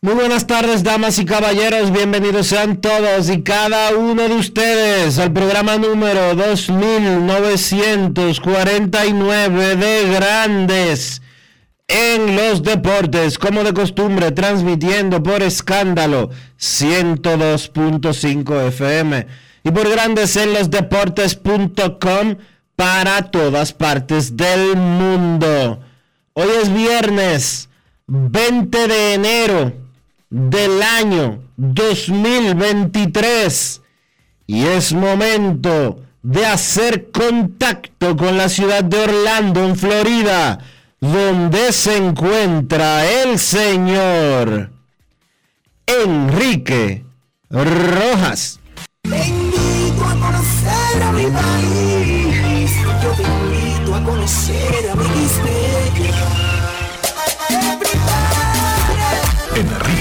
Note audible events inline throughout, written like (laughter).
Muy buenas tardes, damas y caballeros. Bienvenidos sean todos y cada uno de ustedes al programa número 2949 de Grandes en los deportes, como de costumbre, transmitiendo por escándalo 102.5 FM y por grandes en los deportes.com para todas partes del mundo. Hoy es viernes 20 de enero del año 2023 y es momento de hacer contacto con la ciudad de Orlando, en Florida donde se encuentra el señor Enrique Rojas.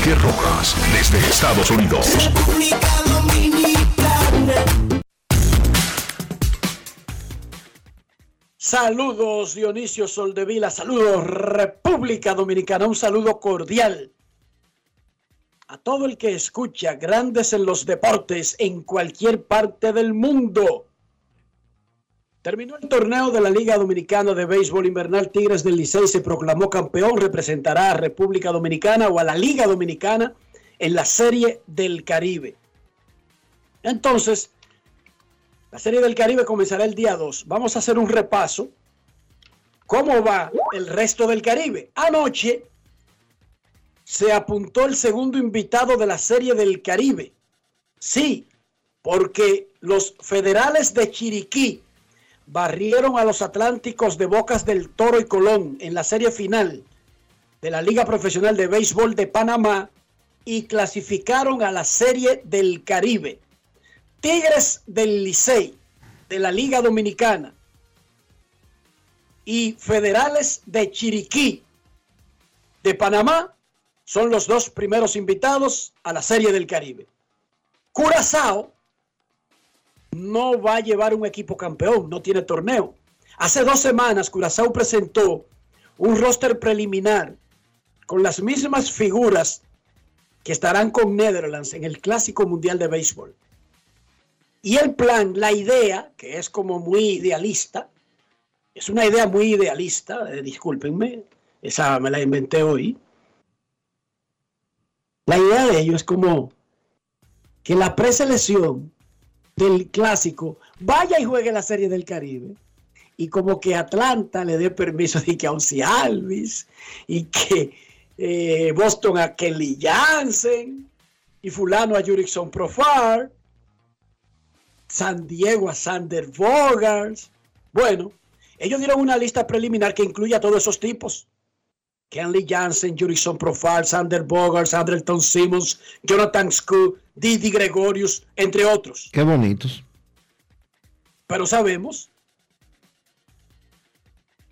Enrique Rojas, desde Estados Unidos. República Dominicana. Saludos Dionisio Soldevila, saludos República Dominicana, un saludo cordial a todo el que escucha Grandes en los Deportes en cualquier parte del mundo. Terminó el torneo de la Liga Dominicana de Béisbol Invernal Tigres del Licey se proclamó campeón, representará a República Dominicana o a la Liga Dominicana en la Serie del Caribe. Entonces, la Serie del Caribe comenzará el día 2. Vamos a hacer un repaso. ¿Cómo va el resto del Caribe? Anoche se apuntó el segundo invitado de la Serie del Caribe. Sí, porque los federales de Chiriquí barrieron a los Atlánticos de Bocas del Toro y Colón en la serie final de la Liga Profesional de Béisbol de Panamá y clasificaron a la Serie del Caribe. Tigres del Licey de la Liga Dominicana y Federales de Chiriquí de Panamá son los dos primeros invitados a la Serie del Caribe. Curazao no va a llevar un equipo campeón, no tiene torneo. Hace dos semanas Curazao presentó un roster preliminar con las mismas figuras que estarán con Netherlands en el Clásico Mundial de Béisbol. Y el plan, la idea, que es como muy idealista, es una idea muy idealista, eh, discúlpenme, esa me la inventé hoy. La idea de ello es como que la preselección del clásico vaya y juegue la serie del Caribe y como que Atlanta le dé permiso de que a Once Alvis y que eh, Boston a Kelly Jansen y fulano a Jurickson Profar San Diego a Sander Bogars. Bueno, ellos dieron una lista preliminar que incluye a todos esos tipos. Kenley Jansen, Jurison Profile, Sander Bogars, Andrelton Simmons, Jonathan Scu, Didi Gregorius, entre otros. Qué bonitos. Pero sabemos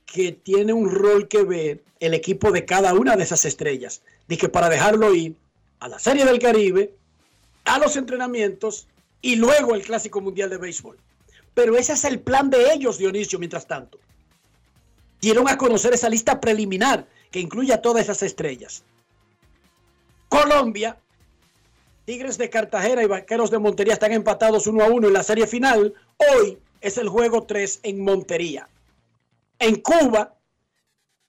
que tiene un rol que ver el equipo de cada una de esas estrellas. Dije para dejarlo ir a la Serie del Caribe, a los entrenamientos y luego el Clásico Mundial de Béisbol. Pero ese es el plan de ellos, Dionisio, mientras tanto. Dieron a conocer esa lista preliminar que incluye a todas esas estrellas. Colombia, Tigres de Cartagena y Vaqueros de Montería están empatados uno a uno en la serie final. Hoy es el juego 3 en Montería. En Cuba,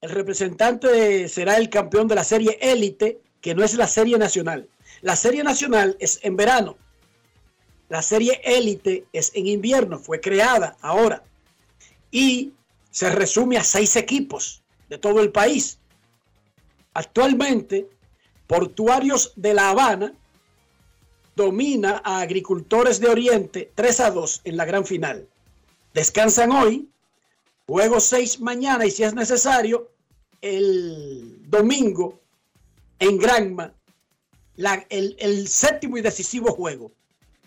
el representante será el campeón de la serie élite, que no es la serie nacional. La serie nacional es en verano. La serie élite es en invierno, fue creada ahora. Y se resume a seis equipos de todo el país. Actualmente, Portuarios de La Habana domina a Agricultores de Oriente 3 a 2 en la gran final. Descansan hoy, juego 6 mañana y si es necesario, el domingo en Granma, el, séptimo y decisivo juego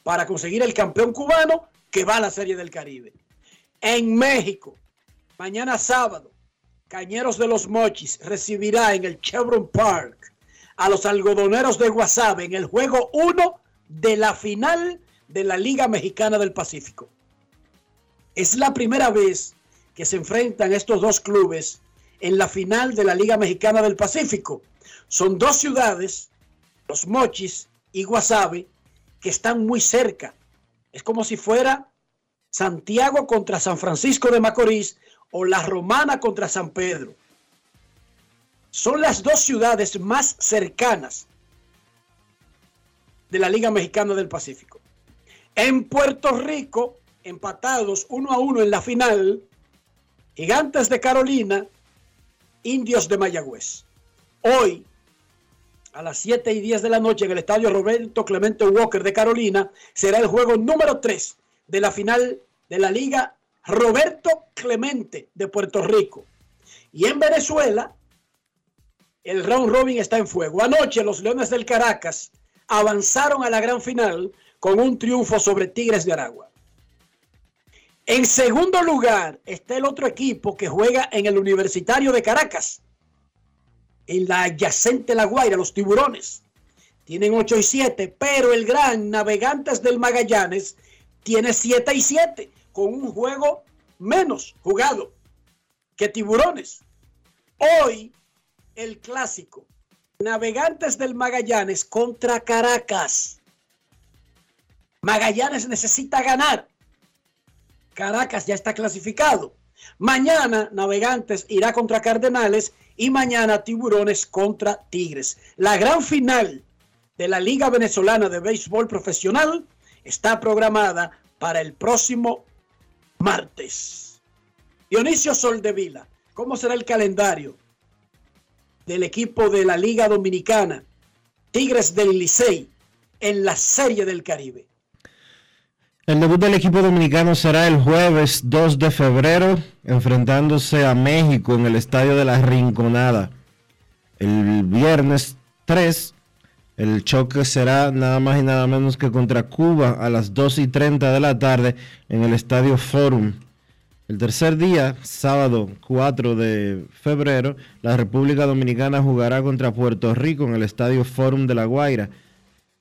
para conseguir el campeón cubano que va a la Serie del Caribe. En México, mañana sábado, Cañeros de los Mochis recibirá en el Chevron Park a los algodoneros de Guasave en el juego 1 de la final de la Liga Mexicana del Pacífico. Es la primera vez que se enfrentan estos dos clubes en la final de la Liga Mexicana del Pacífico. Son dos ciudades, Los Mochis y Guasave, que están muy cerca. Es como si fuera Santiago contra San Francisco de Macorís o La Romana contra San Pedro. Son las dos ciudades más cercanas de la Liga Mexicana del Pacífico. En Puerto Rico, empatados uno a uno en la final, Gigantes de Carolina, Indios de Mayagüez. Hoy, a las 7 y 10 de la noche en el estadio Roberto Clemente Walker de Carolina, será el juego número 3 de la final de la Liga Roberto Clemente de Puerto Rico. Y en Venezuela, el round robin está en fuego. Anoche los Leones del Caracas avanzaron a la gran final con un triunfo sobre Tigres de Aragua. En segundo lugar está el otro equipo que juega en el Universitario de Caracas, en la adyacente La Guaira, los tiburones. Tienen 8 y 7, pero el gran Navegantes del Magallanes tiene 7 y 7, con un juego menos jugado que tiburones. Hoy, el clásico Navegantes del Magallanes contra Caracas. Magallanes necesita ganar. Caracas ya está clasificado. Mañana Navegantes irá contra Cardenales y mañana Tiburones contra Tigres. La gran final de la Liga Venezolana de Béisbol Profesional está programada para el próximo martes. Dionisio Soldevila, ¿cómo será el calendario del equipo de la Liga Dominicana, Tigres del Licey, en la Serie del Caribe. El debut del equipo dominicano será el jueves 2 de febrero, enfrentándose a México en el Estadio de la Rinconada. El viernes 3, el choque será nada más y nada menos que contra Cuba a las 2 y 30 de la tarde en el Estadio Forum el tercer día, sábado 4 de febrero, la República Dominicana jugará contra Puerto Rico en el Estadio Forum de La Guaira.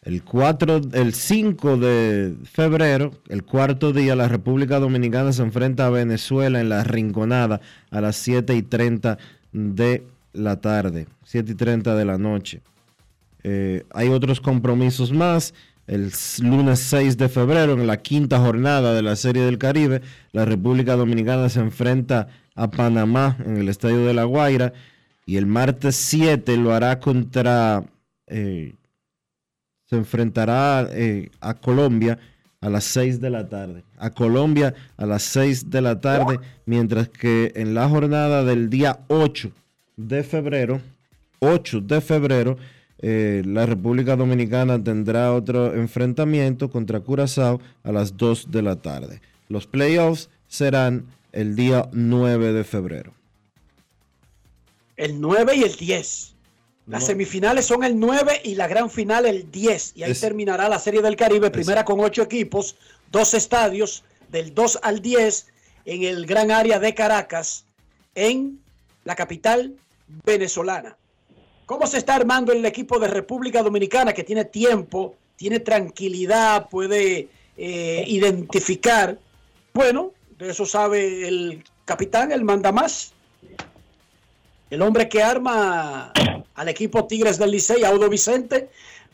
El, 4, el 5 de febrero, el cuarto día, la República Dominicana se enfrenta a Venezuela en la Rinconada a las 7 y 30 de la tarde, 7 y 30 de la noche. Eh, hay otros compromisos más. El lunes 6 de febrero, en la quinta jornada de la Serie del Caribe, la República Dominicana se enfrenta a Panamá en el Estadio de La Guaira. Y el martes 7 lo hará contra... Eh, se enfrentará eh, a Colombia a las 6 de la tarde. A Colombia a las 6 de la tarde, mientras que en la jornada del día 8 de febrero, 8 de febrero, eh, la República Dominicana tendrá otro enfrentamiento contra Curazao a las 2 de la tarde. Los playoffs serán el día 9 de febrero. El 9 y el 10. Las semifinales son el 9 y la gran final el 10. Y ahí terminará la Serie del Caribe, primera con 8 equipos, dos estadios, del 2 al 10, en el gran área de Caracas, en la capital venezolana. ¿Cómo se está armando el equipo de República Dominicana que tiene tiempo, tiene tranquilidad, puede eh, identificar? Bueno, de eso sabe el capitán, el manda más. El hombre que arma al equipo Tigres del Licey, Audo Vicente.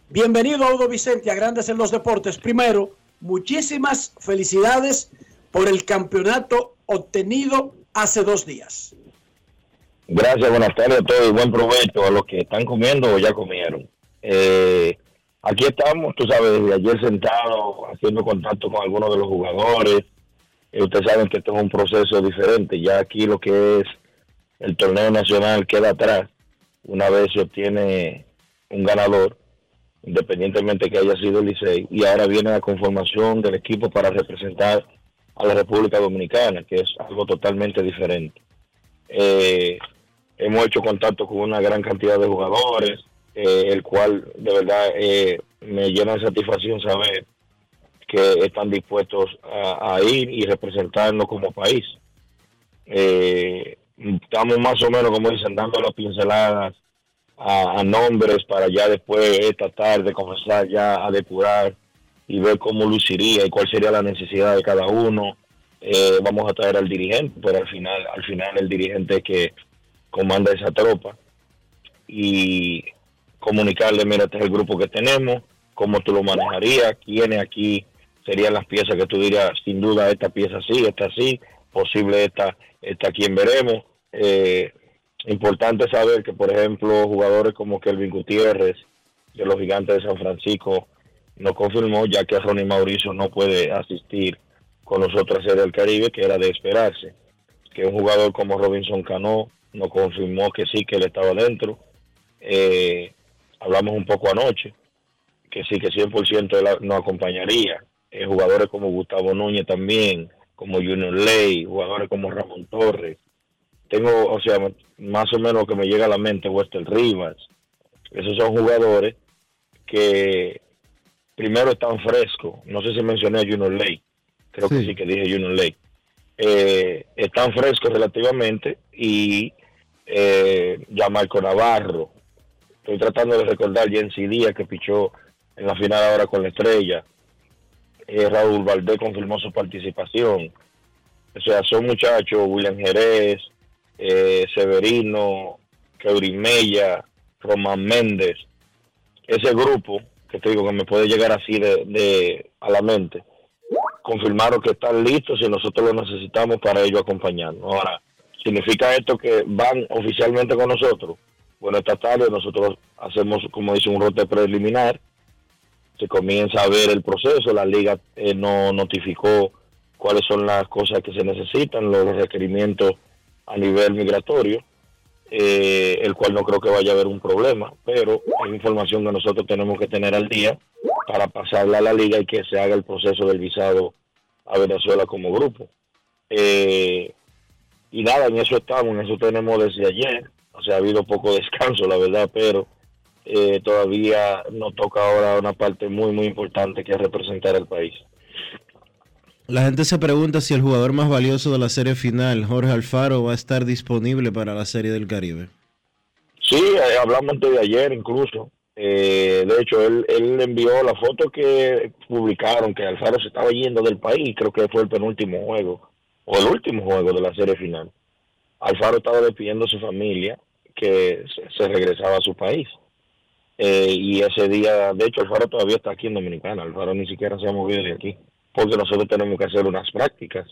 Bienvenido, Audo Vicente, a Grandes en los Deportes. Primero, muchísimas felicidades por el campeonato obtenido hace dos días. Gracias, buenas tardes a todos y buen provecho a los que están comiendo o ya comieron. Eh, aquí estamos, tú sabes, desde ayer sentado haciendo contacto con algunos de los jugadores. Eh, ustedes saben que esto es un proceso diferente. Ya aquí lo que es el torneo nacional queda atrás. Una vez se obtiene un ganador, independientemente que haya sido el Licey, y ahora viene la conformación del equipo para representar a la República Dominicana, que es algo totalmente diferente. Eh, hemos hecho contacto con una gran cantidad de jugadores, eh, el cual de verdad eh, me llena de satisfacción saber que están dispuestos a, ir y representarnos como país. estamos más o menos, como dicen, dando las pinceladas a, nombres para ya después esta tarde comenzar ya a depurar y ver cómo luciría y cuál sería la necesidad de cada uno. Eh, vamos a traer al dirigente, pero al final, al final el dirigente que comanda esa tropa y comunicarle, mira, este es el grupo que tenemos, cómo tú lo manejarías, quiénes aquí serían las piezas que tú dirías, sin duda esta pieza sí, esta sí, posible esta, esta quien veremos. Eh, importante saber que, por ejemplo, jugadores como Kelvin Gutiérrez de los Gigantes de San Francisco no confirmó, ya que Ronnie Mauricio no puede asistir con nosotros a Serie del Caribe, que era de esperarse. Que un jugador como Robinson Cano nos confirmó que sí, que él estaba dentro. Eh, hablamos un poco anoche, que sí, que 100% él nos acompañaría. Eh, jugadores como Gustavo Núñez también, como Junior Ley, jugadores como Ramón Torres. Tengo, o sea, más o menos que me llega a la mente Wester Rivas. Esos son jugadores que primero están frescos. No sé si mencioné a Junior Ley. Creo que sí que dije Junior Ley. Eh, están frescos relativamente y eh, ya Marco Navarro. Estoy tratando de recordar Jensi Díaz que pichó en la final ahora con la estrella. Eh, Raúl Valdés confirmó su participación. O sea, son muchachos, William Jerez, eh, Severino, Keurin Mella, Román Méndez. Ese grupo que te digo que me puede llegar así de, a la mente, confirmaron que están listos y nosotros lo necesitamos para ello acompañarnos. Ahora, ¿significa esto que van oficialmente con nosotros? Bueno, esta tarde nosotros hacemos, como dice, un rote preliminar, se comienza a ver el proceso, la liga eh, no notificó cuáles son las cosas que se necesitan, los requerimientos a nivel migratorio eh, el cual no creo que vaya a haber un problema, pero es información que nosotros tenemos que tener al día para pasarla a la liga y que se haga el proceso del visado a Venezuela como grupo. Eh, y nada, en eso estamos, en eso tenemos desde ayer, o sea, ha habido poco (laughs) descanso, la verdad, pero eh, todavía nos toca ahora una parte muy, muy importante que es representar al país. La gente se pregunta si el jugador más valioso de la serie final, Jorge Alfaro, va a estar disponible para la serie del Caribe. Sí, eh, hablamos antes de ayer incluso. Eh, de hecho, él, él envió la foto que publicaron que Alfaro se estaba yendo del país, creo que fue el penúltimo juego, o el último juego de la serie final. Alfaro estaba despidiendo a su familia que se, regresaba a su país. Eh, y ese día, de hecho, Alfaro todavía está aquí en Dominicana, Alfaro ni siquiera se ha movido de aquí porque nosotros tenemos que hacer unas prácticas.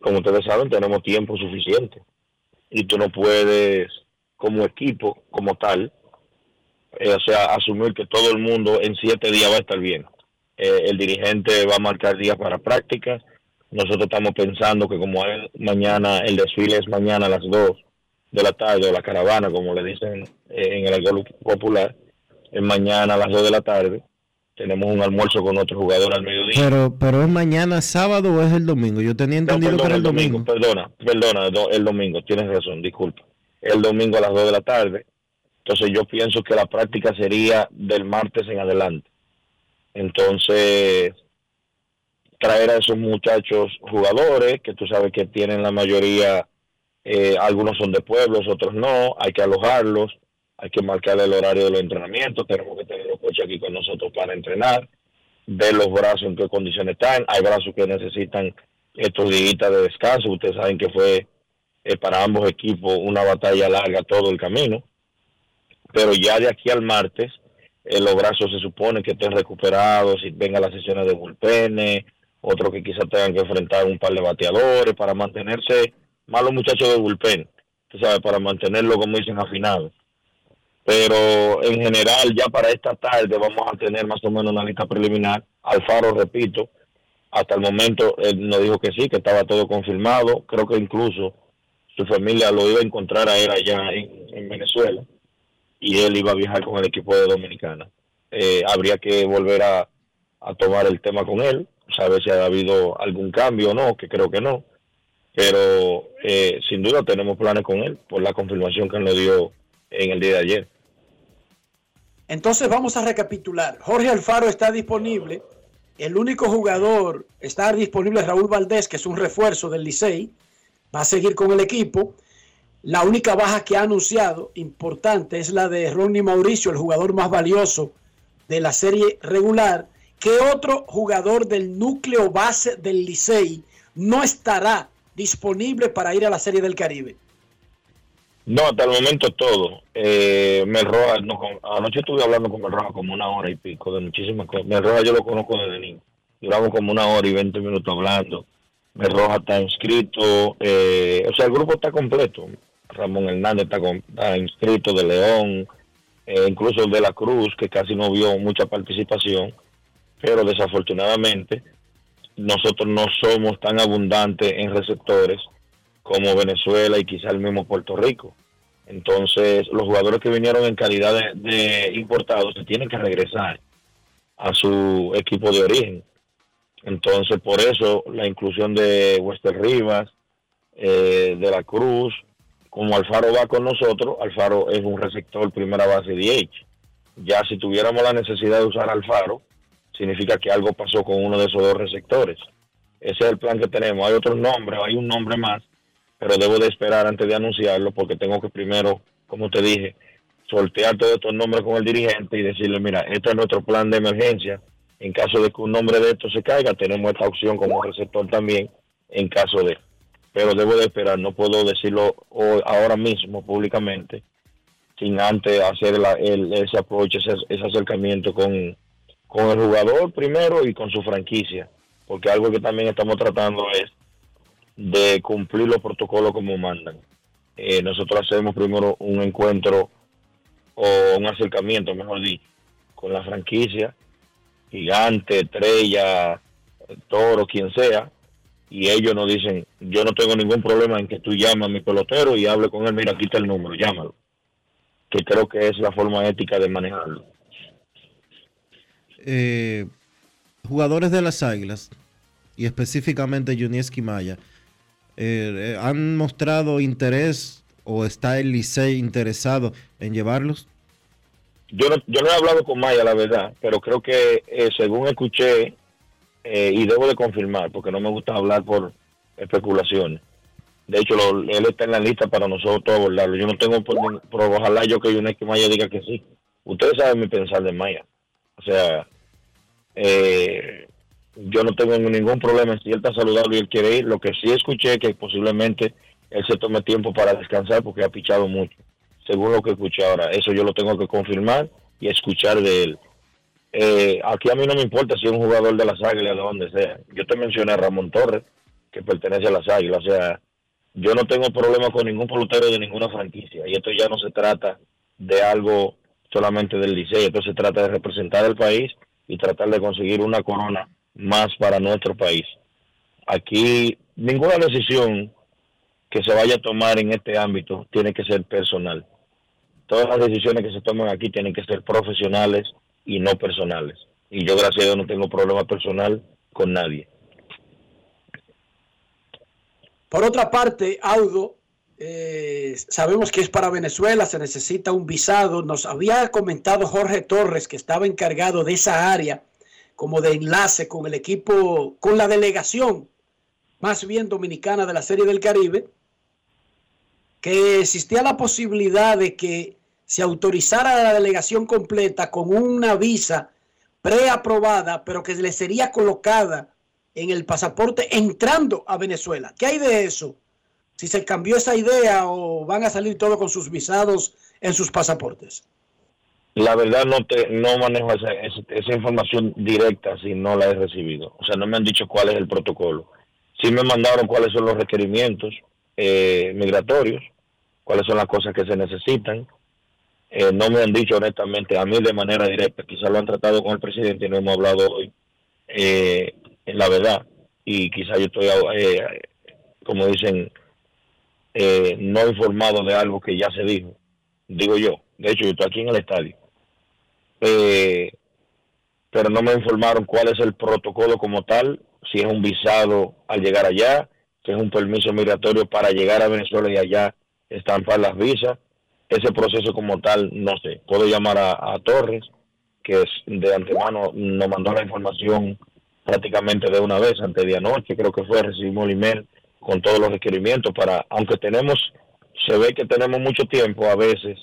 Como ustedes saben, tenemos tiempo suficiente y tú no puedes, como equipo, como tal, eh, o sea, asumir que todo el mundo en siete días va a estar bien. Eh, el dirigente va a marcar días para prácticas. Nosotros estamos pensando que como es mañana, el desfile es mañana a las dos de la tarde, o la caravana, como le dicen en el alcohol popular, es mañana a las dos de la tarde tenemos un almuerzo con otro jugador al mediodía. Pero, pero es mañana sábado o es el domingo. Yo tenía entendido que era el domingo. Perdona, perdona, el domingo, tienes razón, disculpa. El domingo a las 2 de la tarde. Entonces yo pienso que la práctica sería del martes en adelante. Entonces, traer a esos muchachos jugadores, que tú sabes que tienen la mayoría Eh, algunos son de pueblos, otros no. Hay que alojarlos, hay que marcar el horario de los entrenamientos. Tenemos que tener los coches aquí con nosotros para entrenar, ver los brazos en qué condiciones están. Hay brazos que necesitan estos días de descanso. Ustedes saben que fue eh, para ambos equipos una batalla larga todo el camino. Pero ya de aquí al martes, eh, los brazos se supone que estén recuperados y vengan las sesiones de bullpen, otros que quizás tengan que enfrentar un par de bateadores para mantenerse, más los muchachos de bullpen, tú sabes, para mantenerlo, como dicen, afinado. Pero en general, ya para esta tarde vamos a tener más o menos una lista preliminar. Alfaro, repito, hasta el momento él nos dijo que sí, que estaba todo confirmado. Creo que incluso su familia lo iba a encontrar a él allá en, Venezuela y él iba a viajar con el equipo de Dominicana. Eh, habría que volver a, tomar el tema con él, saber si ha habido algún cambio o no, que creo que no. Pero eh, sin duda tenemos planes con él por la confirmación que nos dio en el día de ayer. Entonces vamos a recapitular. Jorge Alfaro está disponible. El único jugador está disponible es Raúl Valdés, que es un refuerzo del Licey va a seguir con el equipo. La única baja que ha anunciado, importante, es la de Ronnie Mauricio, el jugador más valioso de la serie regular. ¿Qué otro jugador del núcleo base del Licey no estará disponible para ir a la serie del Caribe? No, hasta el momento todo. Eh, Mel Rojas, no, anoche estuve hablando con Mel Rojas como una hora y pico de muchísimas cosas. Mel Rojas yo lo conozco desde niño. Duramos como una hora y veinte minutos hablando Roja está inscrito, eh, o sea, el grupo está completo. Ramón Hernández está, inscrito, de León, eh, incluso de la Cruz, que casi no vio mucha participación, pero desafortunadamente nosotros no somos tan abundantes en receptores como Venezuela y quizá el mismo Puerto Rico. Entonces, los jugadores que vinieron en calidad de importados se tienen que regresar a su equipo de origen. Entonces, por eso la inclusión de Wester Rivas, eh, de la Cruz, como Alfaro va con nosotros, Alfaro es un receptor primera base DH. Ya si tuviéramos la necesidad de usar Alfaro, significa que algo pasó con uno de esos dos receptores. Ese es el plan que tenemos. Hay otros nombres, hay un nombre más, pero debo de esperar antes de anunciarlo porque tengo que primero, como te dije, sortear todos estos nombres con el dirigente y decirle, mira, este es nuestro plan de emergencia en caso de que un nombre de estos se caiga, tenemos esta opción como receptor también en caso de. Pero debo de esperar, no puedo decirlo ahora mismo públicamente sin antes hacer el, ese approach, ese, acercamiento con, con el jugador primero y con su franquicia. Porque algo que también estamos tratando es de cumplir los protocolos como mandan. Eh, nosotros hacemos primero un encuentro o un acercamiento, mejor dicho, con la franquicia gigante, estrella, toro, quien sea, y ellos nos dicen, yo no tengo ningún problema en que tú llames a mi pelotero y hable con él, mira, quita el número, llámalo. Que creo que es la forma ética de manejarlo. Eh, jugadores de las Águilas, y específicamente Junieski Maya, eh, eh, ¿han mostrado interés o está el Licey interesado en llevarlos? yo no, yo no he hablado con Maya, la verdad, pero creo que eh, según escuché, y debo de confirmar, porque no me gusta hablar por especulaciones. De hecho, él está en la lista para nosotros abordarlo. Yo no tengo, por, ojalá yo que que Maya diga que sí. Ustedes saben mi pensar de Maya. O sea, eh, yo no tengo ningún problema si él está saludable y él quiere ir. Lo que sí escuché que posiblemente él se tome tiempo para descansar porque ha pichado mucho según lo que escuché ahora. Eso yo lo tengo que confirmar y escuchar de él. Eh, aquí a mí no me importa si es un jugador de las Águilas, de donde sea. Yo te mencioné a Ramón Torres, que pertenece a las Águilas. O sea, yo no tengo problema con ningún pelotero de ninguna franquicia. Y esto ya no se trata de algo solamente del liceo. Esto se trata de representar el país y tratar de conseguir una corona más para nuestro país. Aquí ninguna decisión que se vaya a tomar en este ámbito tiene que ser personal todas las decisiones que se toman aquí tienen que ser profesionales y no personales. Y yo, gracias a Dios, no tengo problema personal con nadie. Por otra parte, Audo, eh, sabemos que es para Venezuela, se necesita un visado. Nos había comentado Jorge Torres, que estaba encargado de esa área, como de enlace con el equipo, con la delegación, más bien dominicana de la Serie del Caribe, que existía la posibilidad de que se autorizara la delegación completa con una visa preaprobada, pero que le sería colocada en el pasaporte entrando a Venezuela. ¿Qué hay de eso? Si se cambió esa idea o van a salir todos con sus visados en sus pasaportes. La verdad no te no manejo esa, esa, información directa si no la he recibido. O sea, no me han dicho cuál es el protocolo. Sí me mandaron cuáles son los requerimientos eh, migratorios, cuáles son las cosas que se necesitan. Eh, no me han dicho honestamente a mí de manera directa, quizás lo han tratado con el presidente y no hemos hablado hoy, eh, en la verdad. Y quizás yo estoy, eh, como dicen, eh, no informado de algo que ya se dijo, digo yo. De hecho, yo estoy aquí en el estadio. Eh, pero no me informaron cuál es el protocolo como tal, si es un visado al llegar allá, si es un permiso migratorio para llegar a Venezuela y allá estampar las visas. Ese proceso como tal, no sé. Puedo llamar a, Torres, que es de antemano nos mandó la información prácticamente de una vez, antes de anoche, creo que fue, recibimos el email con todos los requerimientos para, aunque tenemos, se ve que tenemos mucho tiempo a veces,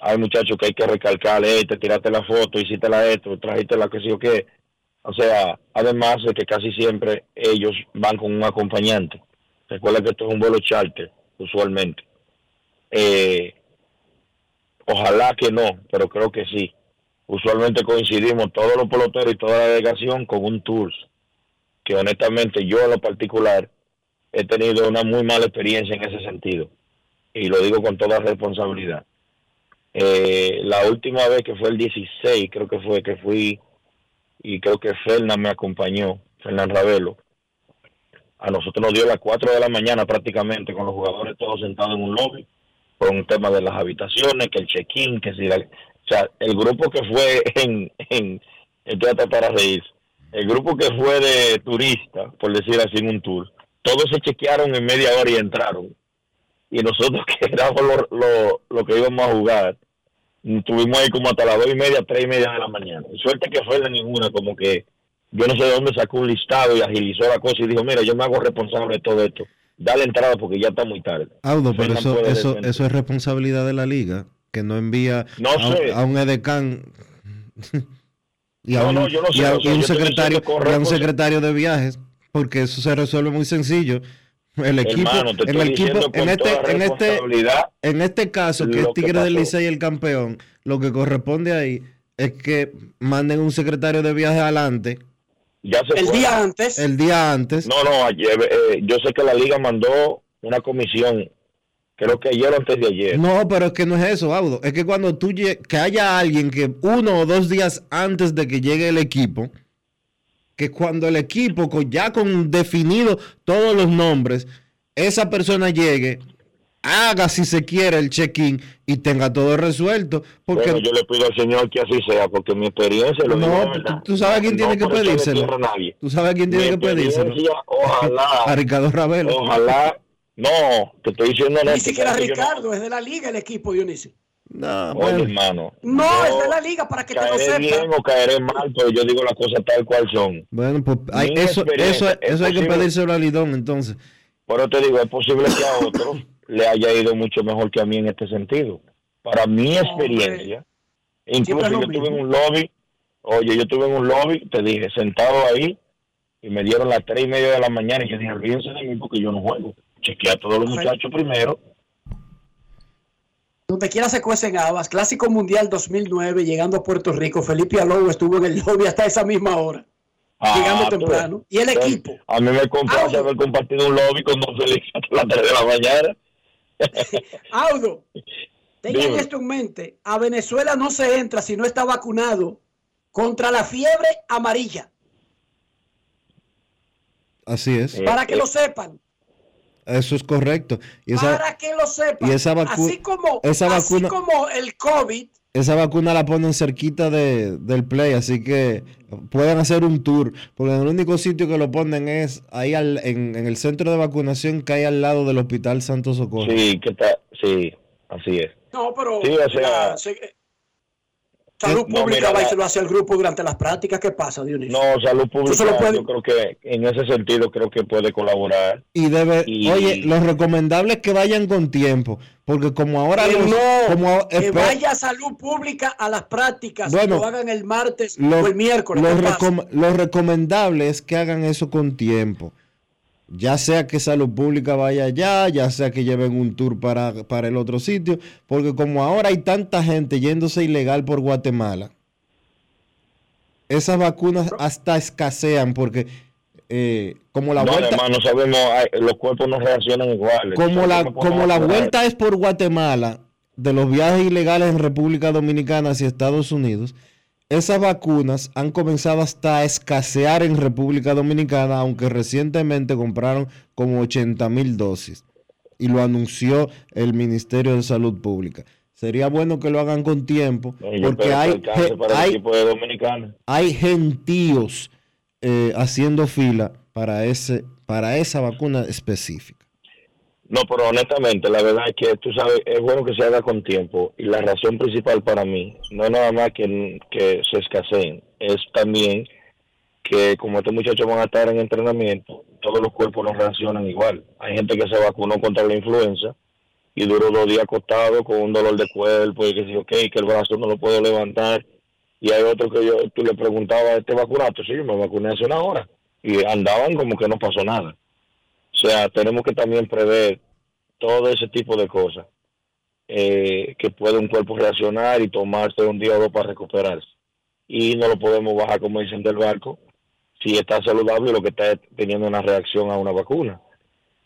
hay muchachos que hay que recalcarle, te tiraste la foto, hiciste la esto, trajiste la que sí o qué. O sea, además de que casi siempre ellos van con un acompañante. Recuerda que esto es un vuelo charter, usualmente. Eh, ojalá que no, pero creo que sí. Usualmente coincidimos todos los peloteros y toda la delegación con un tour. Que honestamente yo en lo particular he tenido una muy mala experiencia en ese sentido. Y lo digo con toda responsabilidad. Eh, la última vez que fue el 16, creo que fue que fui, y creo que Fernan me acompañó, Fernán Ravelo. A nosotros nos dio las 4 de la mañana prácticamente, con los jugadores todos sentados en un lobby, con un tema de las habitaciones, que el check-in, que si la... O sea, el grupo que fue (laughs) en, en, estoy a reír, el grupo que fue de turista, por decir así, en un tour, todos se chequearon en media hora y entraron. Y nosotros (laughs) que éramos lo, lo, lo que íbamos a jugar, estuvimos ahí como hasta las dos y media, tres y media de la mañana. Y suerte que fue de ninguna, como que yo no sé de dónde sacó un listado y agilizó la cosa y dijo, mira, yo me hago responsable de todo esto. Dale entrada porque ya está muy tarde. Audo, pero eso, eso, eso es responsabilidad de la liga, que no envía No a, un- sé. a un edecán (laughs) y a un, secretario de viajes, porque eso se resuelve muy sencillo. El equipo, Hermano, te en estoy el equipo, en este, en este, en este caso, que es Tigre del. Licey el campeón, lo que corresponde ahí es que manden un secretario de viaje adelante Ya se El fue. día antes, el día antes. No, no, ayer, eh, yo sé que la liga mandó una comisión, creo que ayer o antes de ayer. No, pero es que no es eso, Audo. Es que cuando tú que haya alguien que uno o dos días antes de que llegue el equipo, que cuando el equipo con- ya con definido todos los nombres, esa persona llegue, haga si se quiere el check-in y tenga todo resuelto, porque Bueno, yo le pido al Señor que así sea, porque mi experiencia lo digo no, verdad. tú, tú sabes a quién No tiene que pedírselo. tierra a nadie. Tú sabes a quién Mi tiene que pedírselo. Ojalá, (laughs) A Ricardo Ravelo. ojalá, no, te estoy diciendo ni siquiera yo Ricardo, es de la liga el equipo, Dionisio. No, Oye, bueno. hermano. No, yo es de la liga, para que te lo sepas. bien o caeré mal, pero yo digo las cosas tal cual son. Bueno, pues hay- eso, eso, es eso hay que pedírselo a Lidón entonces. Pero te digo, es posible que a otros (laughs) le haya ido mucho mejor que a mí en este sentido. Para mi experiencia, incluso es lo yo estuve en un lobby, oye, yo estuve en un lobby, te dije, sentado ahí, y me dieron las tres y media de la mañana, y yo dije, olvídense de mí porque yo no juego. Chequea a todos los Perfecto. muchachos primero. Donde quiera se cuecen habas. Clásico Mundial 2009, llegando a Puerto Rico. Felipe Alou estuvo en el lobby hasta esa misma hora. Llegando Ah, tú temprano. ves. Y el Entonces, equipo. A mí me complace haber compartido un lobby con Don Félix hasta las 3 de la mañana. (laughs) Audo, tengan Dime. esto en mente. A Venezuela no se entra si no está vacunado contra la fiebre amarilla. Así es. Eh, Para que eh, lo sepan. Eso es correcto. Y esa, para que lo sepan. y esa vacu- así como, esa así vacuna- como el COVID, esa vacuna la ponen cerquita de, del play, así que pueden hacer un tour, porque el único sitio que lo ponen es ahí al- en, en el centro de vacunación que hay al lado del Hospital Santo Socorro. Sí, que está, sí, así es. no, pero Sí, o sea- la- se- Salud No, Pública mira, va y se lo hace al grupo durante las prácticas. ¿Qué pasa, Dionisio? No, salud pública, se lo puede- yo creo que en ese sentido creo que puede colaborar. Y debe, Y- oye, lo recomendable es que vayan con tiempo, porque como ahora Que los- no, como que vaya Salud Pública a las prácticas, Bueno, que lo hagan el martes lo, o el miércoles. lo recom- lo recomendable es que hagan eso con tiempo. Ya sea que Salud Pública vaya allá, ya sea que lleven un tour para, para el otro sitio, porque como ahora hay tanta gente yéndose ilegal por Guatemala, esas vacunas hasta escasean porque eh, como la no, vuelta... además no sabemos, los cuerpos no reaccionan iguales. como la, como la vuelta es por Guatemala, de los viajes ilegales en República Dominicana hacia Estados Unidos, esas vacunas han comenzado hasta a escasear en República Dominicana, aunque recientemente compraron como 80 mil dosis. Y lo anunció el Ministerio de Salud Pública. Sería bueno que lo hagan con tiempo, porque hay, hay, hay gentíos eh, haciendo fila para, ese, para esa vacuna específica. No, pero honestamente, la verdad es que tú sabes, es bueno que se haga con tiempo. Y la razón principal para mí, no nada más que, que se escaseen, es también que como estos muchachos van a estar en entrenamiento, todos los cuerpos no reaccionan igual. Hay gente que se vacunó contra la influenza y duró dos días acostado con un dolor de cuerpo y que sí, ok, que el brazo no lo puedo levantar. Y hay otro que yo, tú le preguntabas, ¿este vacunaste? Sí, yo me vacuné hace una hora. Y andaban como que no pasó nada. O sea, tenemos que también prever todo ese tipo de cosas eh, que puede un cuerpo reaccionar y tomarse un día o dos para recuperarse. Y no lo podemos bajar, como dicen, del barco si está saludable y lo que está es teniendo una reacción a una vacuna.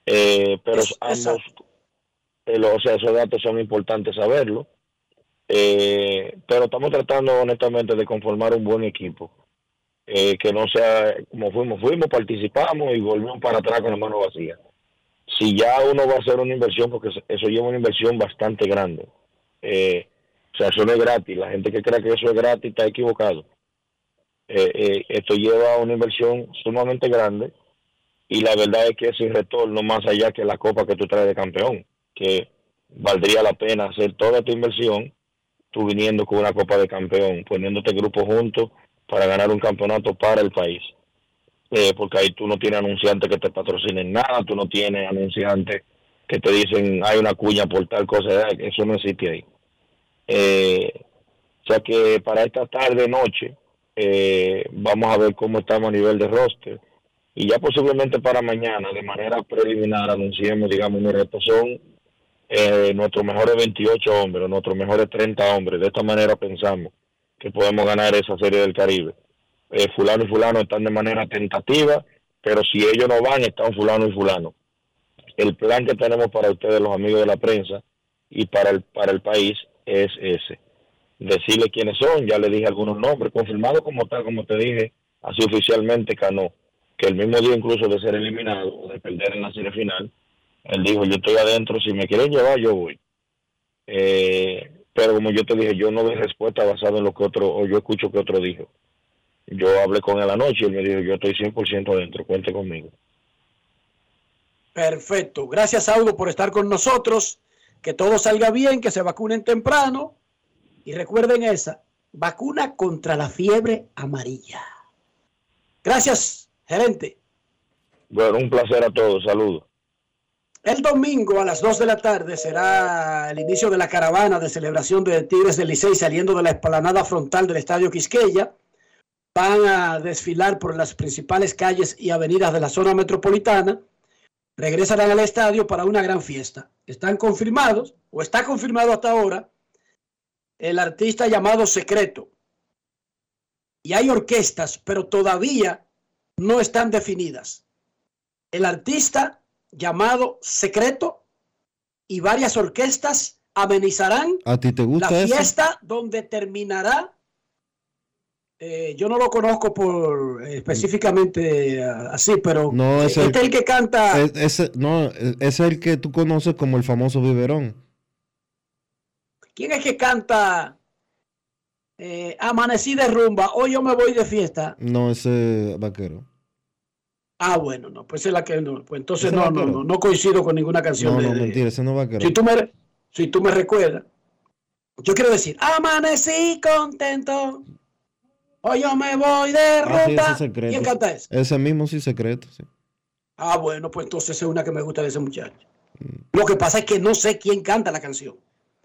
Eh, pero Es- ambos, eh, lo- o sea, esos datos son importantes saberlo. Eh, pero estamos tratando honestamente de conformar un buen equipo. Eh, que no sea como fuimos, fuimos, participamos y volvimos para atrás con la mano vacía. Si ya uno va a hacer una inversión, porque eso- lleva una inversión bastante grande. Eh, o sea, eso no es gratis. La gente que crea que eso es gratis está equivocado. Eh, eh, esto lleva una inversión sumamente grande y la verdad es que es sin retorno más allá que la copa que tú traes de campeón, que valdría la pena hacer toda esta inversión tú viniendo con una copa de campeón, poniéndote grupos juntos para ganar un campeonato para el país. Eh, porque ahí tú no tienes anunciantes que te patrocinen nada, tú no tienes anunciantes que te dicen hay una cuña por tal cosa, eh, eso no existe ahí. Eh, o sea que para esta tarde, noche, eh, vamos a ver cómo estamos a nivel de roster y ya posiblemente para mañana, de manera preliminar, anunciemos, digamos, nuestros son eh, nuestros mejores 28 hombres, nuestros mejores 30 hombres. De esta manera pensamos que podemos ganar esa serie del Caribe. Eh, fulano y fulano están de manera tentativa, pero si ellos no van, están fulano y fulano. El plan que tenemos para ustedes, los amigos de la prensa, y para el, para el país es ese. Decirle quiénes son, ya le dije algunos nombres, confirmado como tal, como te dije, así oficialmente Cano, que el mismo día incluso de ser eliminado o de perder en la serie final, él dijo, yo estoy adentro, si me quieren llevar, yo voy. Eh, pero como yo te dije, yo no doy respuesta basada en lo que otro, o yo escucho que otro dijo. Yo hablé con él anoche y él me dijo, yo estoy 100% adentro, cuente conmigo. Perfecto. Gracias, Audo, por estar con nosotros. Que todo salga bien, que se vacunen temprano. Y recuerden esa, vacuna contra la fiebre amarilla. Gracias, gerente. Bueno, un placer a todos, saludos. El domingo a las 2 de la tarde será el inicio de la caravana de celebración de Tigres del Licey saliendo de la esplanada frontal del Estadio Quisqueya. Van a desfilar por las principales calles y avenidas de la zona metropolitana. Regresarán al estadio para una gran fiesta. Están confirmados, o está confirmado hasta ahora, el artista llamado Secreto. Y hay orquestas, pero todavía no están definidas. El artista llamado Secreto y varias orquestas amenizarán ¿A ti te la gusta eso? fiesta donde terminará. eh, yo no lo conozco por eh, específicamente eh, así, pero No, es este el- es el que canta. Es- ese, no, es es el que tú conoces como el famoso biberón. ¿Quién es que canta Amanecí de rumba? Hoy yo me voy de fiesta. No, ese vaquero. Ah, bueno, no, pues es la que no. Pues entonces Ese no, no, no, no coincido con ninguna canción. No, de- no, mentira, ese no es vaquero. Si tú me, si tú me recuerdas, Yo quiero decir, amanecí contento. Hoy yo me voy de Ah, sí, ruta. ese secreto. ¿Quién canta eso? Ese mismo sí secreto, sí. Ah, bueno, pues entonces es una que me gusta de ese muchacho. Mm. Lo que pasa es que no sé quién canta la canción.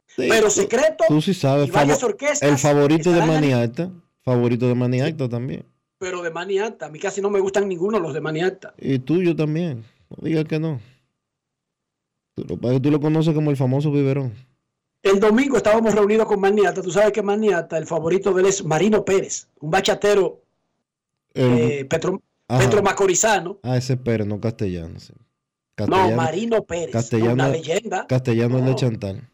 Sí, Pero secreto. Tú sí sabes. y varias orquestas el favorito de. Maniacta. Favorito de Maniacta también. Pero de Maniata. A mí casi no me gustan ninguno los de Maniata. Y tuyo también. No digas que no. Tú lo, tú lo conoces como el famoso biberón. El domingo estábamos reunidos con Maniata. Tú sabes que Maniata, el favorito de él es Marino Pérez, un bachatero eh, petro, ajá. petromacorizano. Ah, ese Pérez, no castellano. sí. No, Marino Pérez. castellano- una leyenda. castellano es de No. Chantal.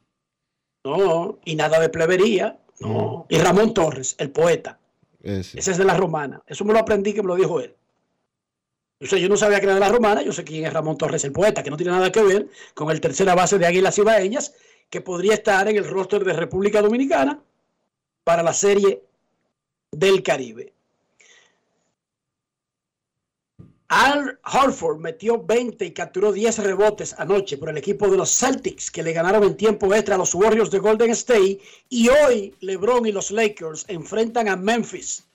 No, y nada de plebería. No. Y Ramón Torres, el poeta. Ese. Es de la romana. Eso me lo aprendí que me lo dijo él. O sea, yo no sabía que era de la romana, yo sé quién es Ramón Torres, el poeta, que no tiene nada que ver con el tercera base de Águilas Ibaeñas, que podría estar en el roster de República Dominicana para la serie del Caribe. Al Hartford metió 20 y capturó 10 rebotes anoche por el equipo de los Celtics, que le ganaron en tiempo extra a los Warriors de Golden State. Y hoy LeBron y los Lakers enfrentan a Memphis.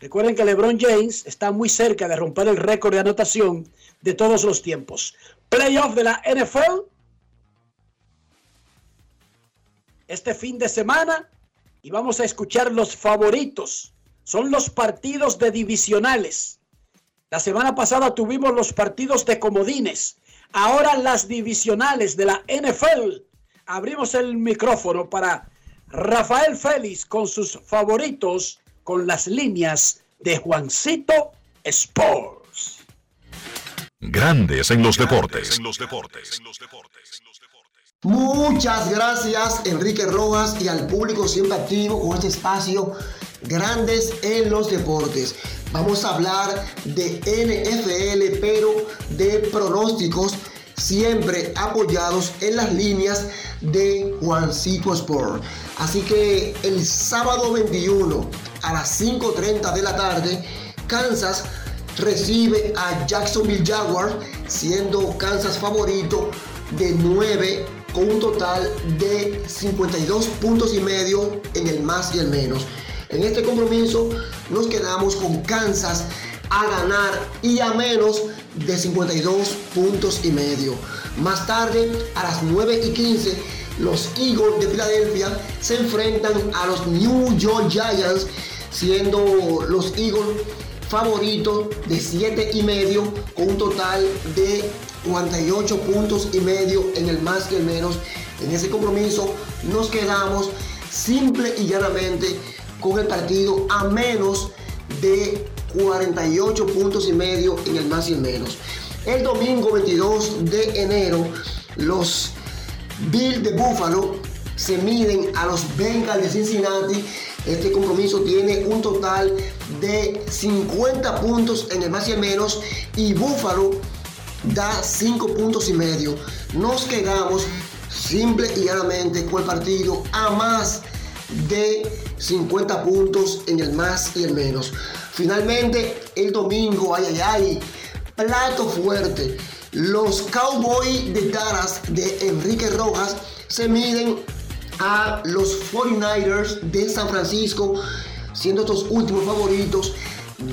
Recuerden que LeBron James está muy cerca de romper el récord de anotación de todos los tiempos. Playoff de la NFL. Este fin de semana. Y vamos a escuchar los favoritos. Son los partidos de divisionales. La semana pasada tuvimos los partidos de comodines. Ahora las divisionales de la NFL. Abrimos el micrófono para Rafael Félix con sus favoritos con las líneas de Juancito Sports. Grandes en los deportes. Muchas gracias Enrique Rojas y al público siempre activo con este espacio Grandes en los Deportes. Vamos a hablar de NFL, pero de pronósticos siempre apoyados en las líneas de Juancito Sport. Así que el sábado 21 a las 5.30 de la tarde, Kansas recibe a Jacksonville Jaguars, siendo Kansas favorito de 9 con un total de 52 puntos y medio en el más y el menos. En este compromiso nos quedamos con Kansas a ganar y a menos de 52 puntos y medio. Más tarde, a las 9 y 15, los Eagles de Filadelfia se enfrentan a los New York Giants, siendo los Eagles favoritos de 7 y medio con un total de 48 puntos y medio en el más y el menos. En ese compromiso nos quedamos simple y llanamente con el partido a menos de 48 puntos y medio en el más y el menos. El domingo 22 de enero, los Bills de Buffalo se miden a los Bengals de Cincinnati. Este compromiso tiene un total de 50 puntos en el más y el menos y Buffalo da 5 puntos y medio. Nos quedamos simple y llanamente con el partido a más de 50 puntos en el más y el menos. Finalmente, el domingo, ay, ay, ay, plato fuerte. Los Cowboys de Dallas de Enrique Rojas se miden a los 49ers de San Francisco, siendo estos últimos favoritos,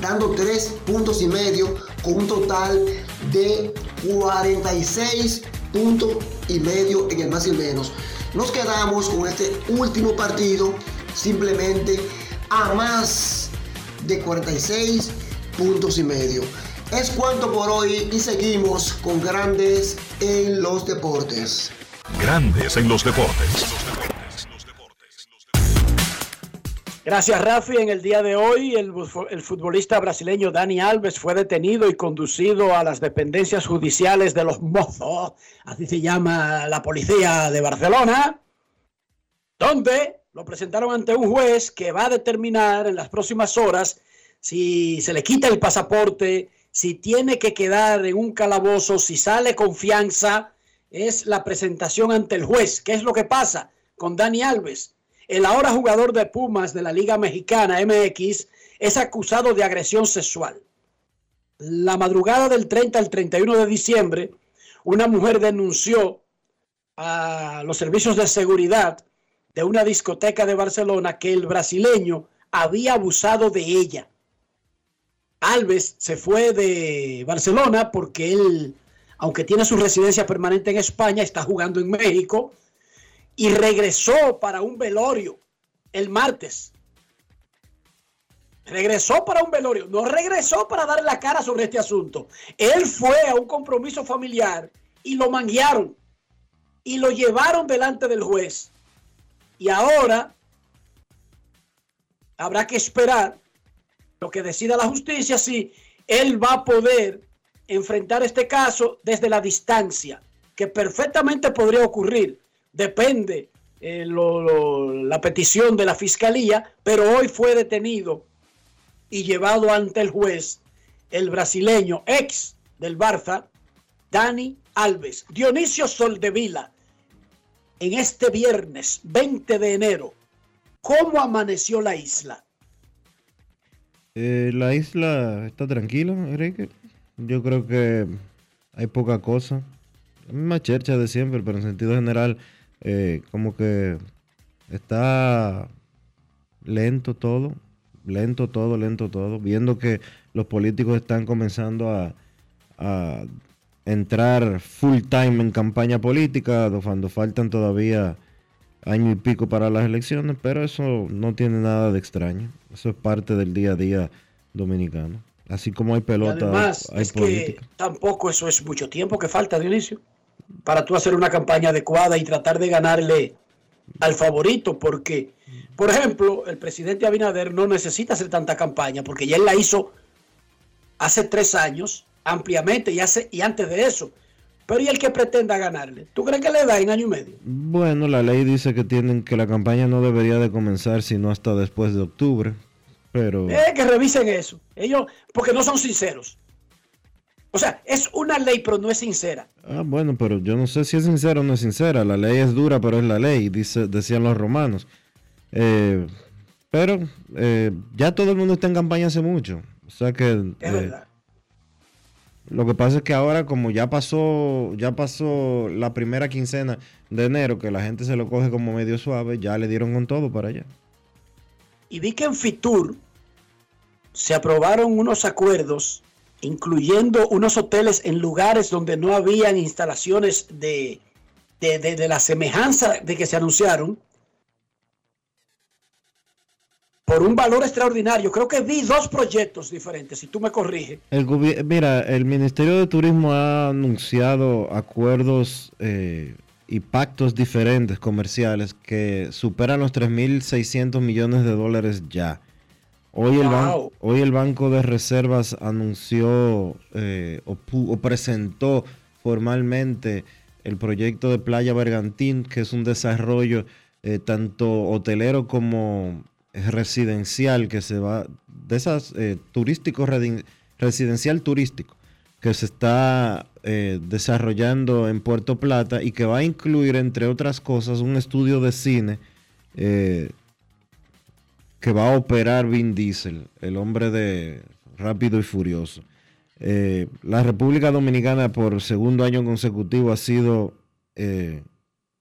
dando 3 puntos y medio con un total de 46 puntos y medio en el más y menos. Nos quedamos con este último partido simplemente a más de 46 puntos y medio. Es cuanto por hoy y seguimos con grandes en los deportes. Grandes en los deportes. Gracias, Rafi. En el día de hoy, el, futbolista brasileño Dani Alves fue detenido y conducido a las dependencias judiciales de los mozos, así se llama la policía de Barcelona, donde lo presentaron ante un juez que va a determinar en las próximas horas si se le quita el pasaporte, si tiene que quedar en un calabozo, si sale confianza. Es la presentación ante el juez. ¿Qué es lo que pasa con Dani Alves? El ahora jugador de Pumas de la Liga Mexicana MX es acusado de agresión sexual. La madrugada del 30 al 31 de diciembre, una mujer denunció a los servicios de seguridad de una discoteca de Barcelona que el brasileño había abusado de ella. Alves se fue de Barcelona porque él, aunque tiene su residencia permanente en España, está jugando en México y regresó para un velorio el martes. Regresó para un velorio, no regresó para dar la cara sobre este asunto. Él fue a un compromiso familiar y lo manguearon y lo llevaron delante del juez. Y ahora habrá que esperar lo que decida la justicia si él va a poder enfrentar este caso desde la distancia, que perfectamente podría ocurrir. Depende eh, la petición de la fiscalía, pero hoy fue detenido y llevado ante el juez el brasileño ex del Barça, Dani Alves. Dionisio Soldevila, en este viernes 20 de enero, ¿cómo amaneció la isla? Eh, la isla está tranquila, Enrique. Yo creo que hay poca cosa. La misma chercha de siempre, pero en sentido general, eh, como que está lento todo. Lento todo, lento todo. Viendo que los políticos están comenzando a, a entrar full time en campaña política, cuando faltan todavía año y pico para las elecciones, pero eso no tiene nada de extraño. Eso es parte del día a día dominicano. Así como hay pelota, además, hay es política. que tampoco eso es mucho tiempo que falta, Dionisio, para tú hacer una campaña adecuada y tratar de ganarle al favorito, porque, por ejemplo, el presidente Abinader no necesita hacer tanta campaña, porque ya él la hizo hace tres años ampliamente y, hace, y antes de eso. Pero ¿y el que pretenda ganarle? ¿Tú crees que le da en año y medio? Bueno, la ley dice que tienen que la campaña no debería de comenzar sino hasta después de octubre, pero Eh, que revisen eso. Ellos, porque no son sinceros. O sea, es una ley, pero no es sincera. ah, bueno, pero yo no sé si es sincera o no es sincera. La ley es dura, pero es la ley, dice, decían los romanos. Eh, pero eh, ya todo el mundo está en campaña hace mucho. O sea que Es eh, verdad. Lo que pasa es que ahora como ya pasó, ya pasó la primera quincena de enero, que la gente se lo coge como medio suave, ya le dieron con todo para allá. Y vi que en Fitur se aprobaron unos acuerdos, incluyendo unos hoteles en lugares donde no habían instalaciones de, de, de- la semejanza de que se anunciaron, por un valor extraordinario. Creo que vi dos proyectos diferentes, si tú me corriges. El mira, el Ministerio de Turismo ha anunciado acuerdos eh, y pactos diferentes comerciales que superan los 3.600 millones de dólares ya. Hoy el, ban- Wow. hoy el Banco de Reservas anunció eh, o, presentó formalmente el proyecto de Playa Bergantín, que es un desarrollo eh, tanto hotelero como residencial que se va, de esas eh, turístico, residencial turístico, que se está eh, desarrollando en Puerto Plata y que va a incluir, entre otras cosas, un estudio de cine que va a operar Vin Diesel, el hombre de Rápido y Furioso. Eh, la República Dominicana por segundo año consecutivo ha sido eh,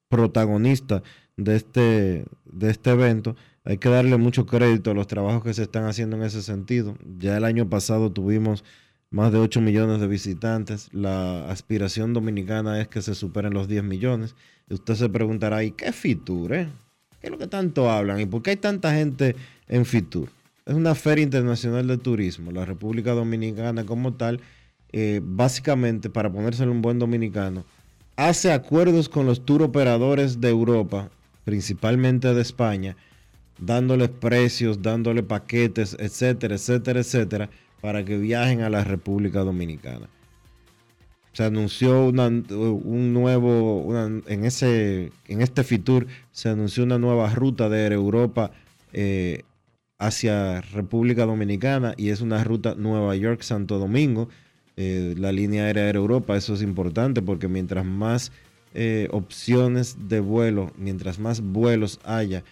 protagonista de este, de este evento. Hay que darle mucho crédito a los trabajos que se están haciendo en ese sentido. Ya el año pasado tuvimos más de 8 millones de visitantes. La aspiración dominicana es que se superen los 10 millones. Y usted se preguntará, ¿y qué Fitur? eh? ¿Qué es lo que tanto hablan? ¿Y por qué hay tanta gente en Fitur? Es una feria internacional de turismo. La República Dominicana como tal, eh, básicamente, para ponérselo un buen dominicano, hace acuerdos con los tour operadores de Europa, principalmente de España, dándoles precios, dándoles paquetes, etcétera, etcétera, etcétera, para que viajen a la República Dominicana. Se anunció un nuevo, en, ese, en este Fitur se anunció una nueva ruta de Europa eh, hacia República Dominicana y es una ruta Nueva York-Santo Domingo. Eh, la línea aérea Europa, eso es importante porque mientras más eh, opciones de vuelo, mientras más vuelos haya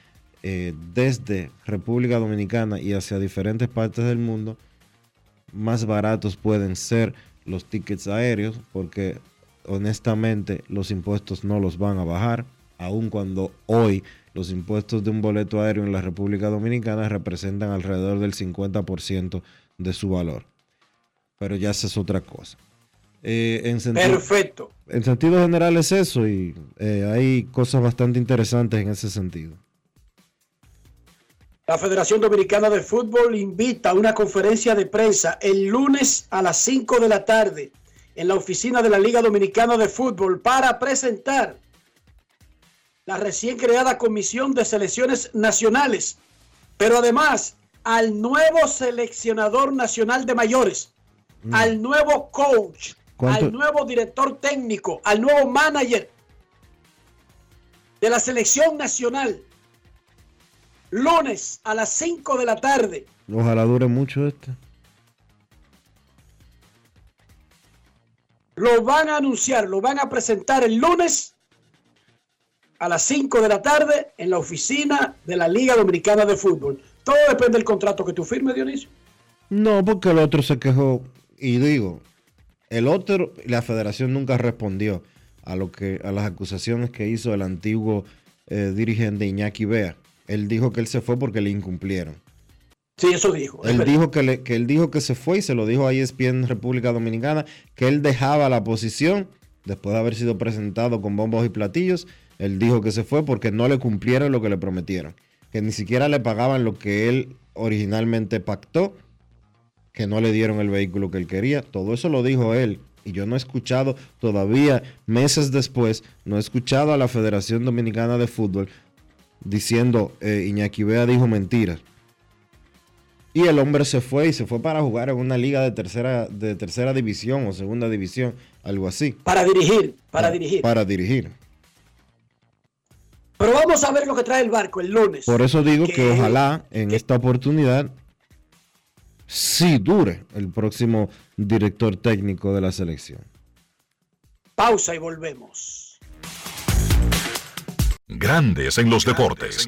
eh, desde República Dominicana y hacia diferentes partes del mundo, más baratos pueden ser los tickets aéreos porque honestamente los impuestos no los van a bajar, aun cuando hoy los impuestos de un boleto aéreo en la República Dominicana representan alrededor del 50% de su valor. Pero ya esa es otra cosa. Eh, en sentido, Perfecto. En sentido general es eso y eh, hay cosas bastante interesantes en ese sentido. La Federación Dominicana de Fútbol invita a una conferencia de prensa el lunes a las 5 de la tarde en la oficina de la Liga Dominicana de Fútbol para presentar la recién creada Comisión de Selecciones Nacionales, pero además al nuevo seleccionador nacional de mayores, al nuevo coach, ¿Cuánto- al nuevo director técnico, al nuevo manager de la selección nacional. Lunes a las 5 de la tarde. Ojalá dure mucho este. Lo van a anunciar, lo van a presentar el lunes a las 5 de la tarde en la oficina de la Liga Dominicana de Fútbol. Todo depende del contrato que tú firmes, Dionisio. No, porque el otro se quejó. Y digo, el otro, la federación nunca respondió a lo que, a las acusaciones que hizo el antiguo eh, dirigente Iñaki Bea. Él dijo que él se fue porque le incumplieron. Sí, eso dijo. Él dijo que, le- que él dijo que se fue y se lo dijo a ESPN República Dominicana, que él dejaba la posición después de haber sido presentado con bombos y platillos. Él dijo que se fue porque no le cumplieron lo que le prometieron, que ni siquiera le pagaban lo que él originalmente pactó, que no le dieron el vehículo que él quería. Todo eso lo dijo él. Y yo no he escuchado todavía, meses después, no he escuchado a la Federación Dominicana de Fútbol diciendo, eh, Iñaki Bea dijo mentiras. Y el hombre se fue y se fue para jugar en una liga de tercera, de tercera división o segunda división, algo así. Para dirigir, para dirigir. Para dirigir. Pero vamos a ver lo que trae el barco el lunes. Por eso digo que, Que- ojalá en que- esta oportunidad sí dure el próximo director técnico de la selección. Pausa y volvemos. Grandes en los deportes.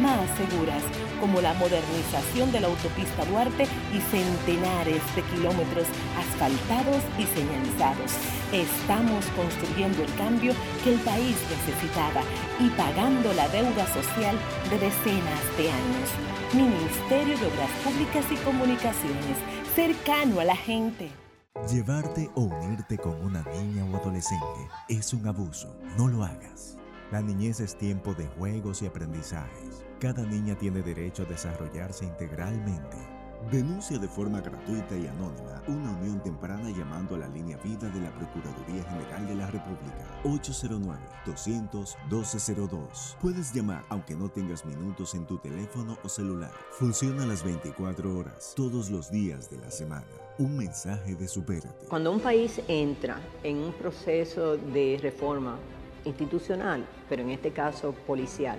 más seguras, como la modernización de la autopista Duarte y centenares de kilómetros asfaltados y señalizados. Estamos construyendo el cambio que el país necesitaba y pagando la deuda social de decenas de años. Ministerio de Obras Públicas y Comunicaciones, cercano a la gente. Llevarte o unirte con una niña o adolescente es un abuso. No lo hagas. La niñez es tiempo de juegos y aprendizajes. Cada niña tiene derecho a desarrollarse integralmente. Denuncia de forma gratuita y anónima una unión temprana llamando a la línea vida de la Procuraduría General de la República 809-200-1202. Puedes llamar aunque no tengas minutos en tu teléfono o celular. Funciona las 24 horas, todos los días de la semana. Un mensaje de Supérate. Cuando un país entra en un proceso de reforma institucional, pero en este caso policial,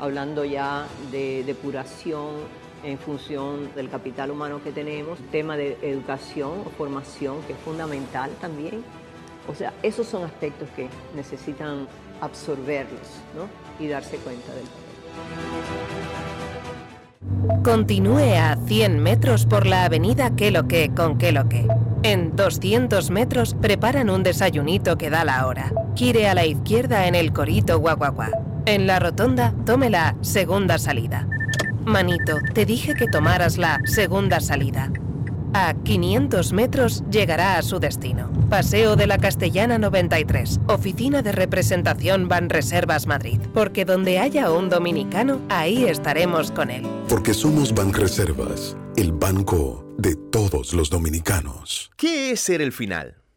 hablando ya de depuración en función del capital humano que tenemos, tema de educación o formación que es fundamental también. O sea, esos son aspectos que necesitan absorberlos ¿no? y darse cuenta del Continúe a 100 metros por la avenida Que lo que con Que lo que. En 200 metros preparan un desayunito que da la hora. Gire a la izquierda en el Corito Guaguaguá. En la rotonda, tome la segunda salida. Manito, te dije que tomaras la segunda salida. A 500 metros llegará a su destino. Paseo de la Castellana 93, Oficina de Representación Banreservas Madrid. Porque donde haya un dominicano, ahí estaremos con él. Porque somos Banreservas, el banco de todos los dominicanos. ¿Qué es ser el final?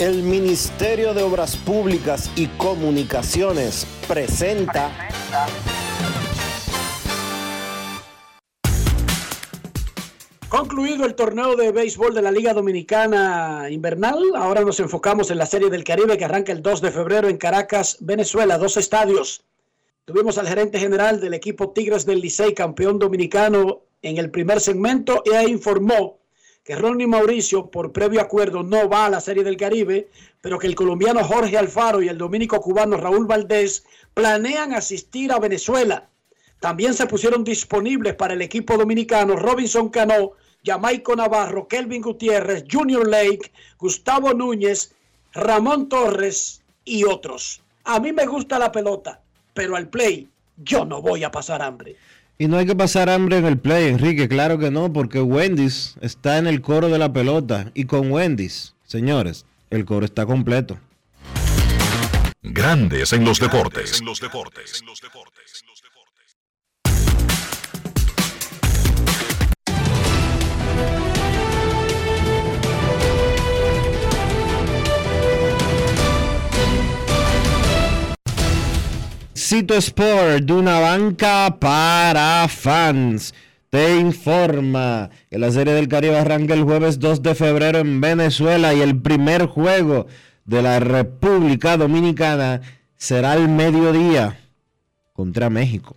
El Ministerio de Obras Públicas y Comunicaciones presenta Concluido el torneo de béisbol de la Liga Dominicana Invernal, ahora nos enfocamos en la Serie del Caribe que arranca el 2 de febrero en Caracas, Venezuela, dos estadios. Tuvimos al gerente general del equipo Tigres del Licey, campeón dominicano en el primer segmento, e informó que Ronnie Mauricio, por previo acuerdo, no va a la Serie del Caribe, pero que el colombiano Jorge Alfaro y el dominico cubano Raúl Valdés planean asistir a Venezuela. También se pusieron disponibles para el equipo dominicano Robinson Cano, Jamaico Navarro, Kelvin Gutiérrez, Junior Lake, Gustavo Núñez, Ramón Torres y otros. A mí me gusta la pelota, pero al play yo no voy a pasar hambre. Y no hay que pasar hambre en el play, Enrique, claro que no, porque Wendy's está en el coro de la pelota. Y con Wendy's, señores, el coro está completo. Grandes en los deportes. En los deportes. Cito Sport, de una banca para fans, te informa que la Serie del Caribe arranca el jueves 2 de febrero en Venezuela y el primer juego de la República Dominicana será al mediodía contra México.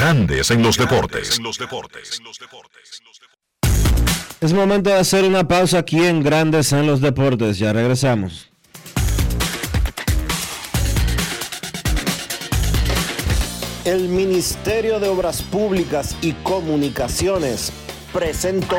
Grandes en los deportes. Es momento de hacer una pausa aquí en Grandes en los deportes. Ya regresamos. El Ministerio de Obras Públicas y Comunicaciones presentó.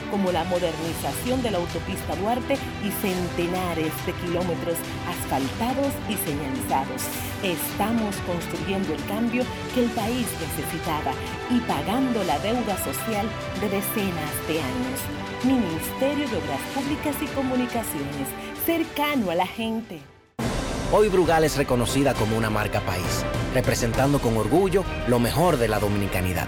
como la modernización de la autopista Duarte y centenares de kilómetros asfaltados y señalizados. Estamos construyendo el cambio que el país necesitaba y pagando la deuda social de decenas de años. Ministerio de Obras Públicas y Comunicaciones, cercano a la gente. Hoy Brugal es reconocida como una marca país, representando con orgullo lo mejor de la dominicanidad.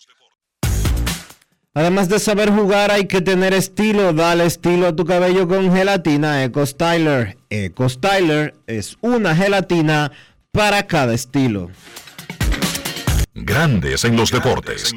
Además de saber jugar, hay que tener estilo. Dale estilo a tu cabello con gelatina Eco Styler. Eco Styler es una gelatina para cada estilo. Grandes en los deportes.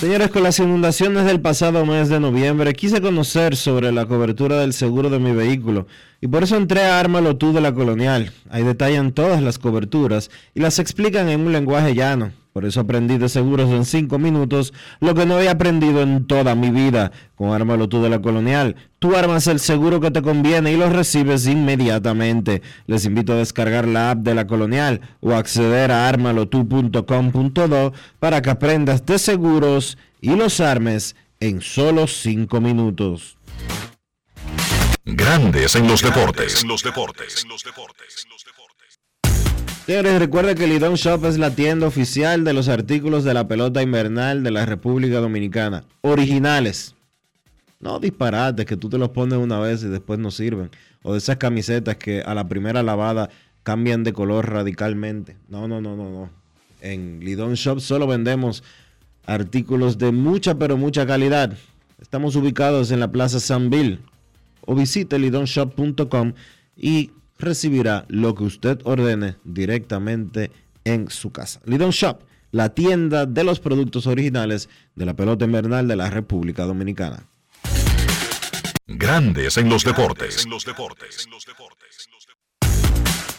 Señores, con las inundaciones del pasado mes de noviembre, quise conocer sobre la cobertura del seguro de mi vehículo y por eso entré a Ármalo tú de la Colonial. Ahí detallan todas las coberturas y las explican en un lenguaje llano. Por eso aprendí de seguros en 5 minutos lo que no había aprendido en toda mi vida. Con Ármalo tú de la Colonial, tú armas el seguro que te conviene y lo recibes inmediatamente. Les invito a descargar la app de la Colonial o acceder a armalotu.com.do para que aprendas de seguros y los armes en solo 5 minutos. Grandes en los deportes. En los deportes. Señores, recuerda que Lidon Shop es la tienda oficial de los artículos de la pelota invernal de la República Dominicana. Originales. No disparates que tú te los pones una vez y después no sirven. O de esas camisetas que a la primera lavada cambian de color radicalmente. No, no, no, no, no. En Lidon Shop solo vendemos artículos de mucha pero mucha calidad. Estamos ubicados en la Plaza San Bill. O visite lidonshop.com y recibirá lo que usted ordene directamente en su casa. Lidon Shop, la tienda de los productos originales de la pelota invernal de la República Dominicana. Grandes en los deportes.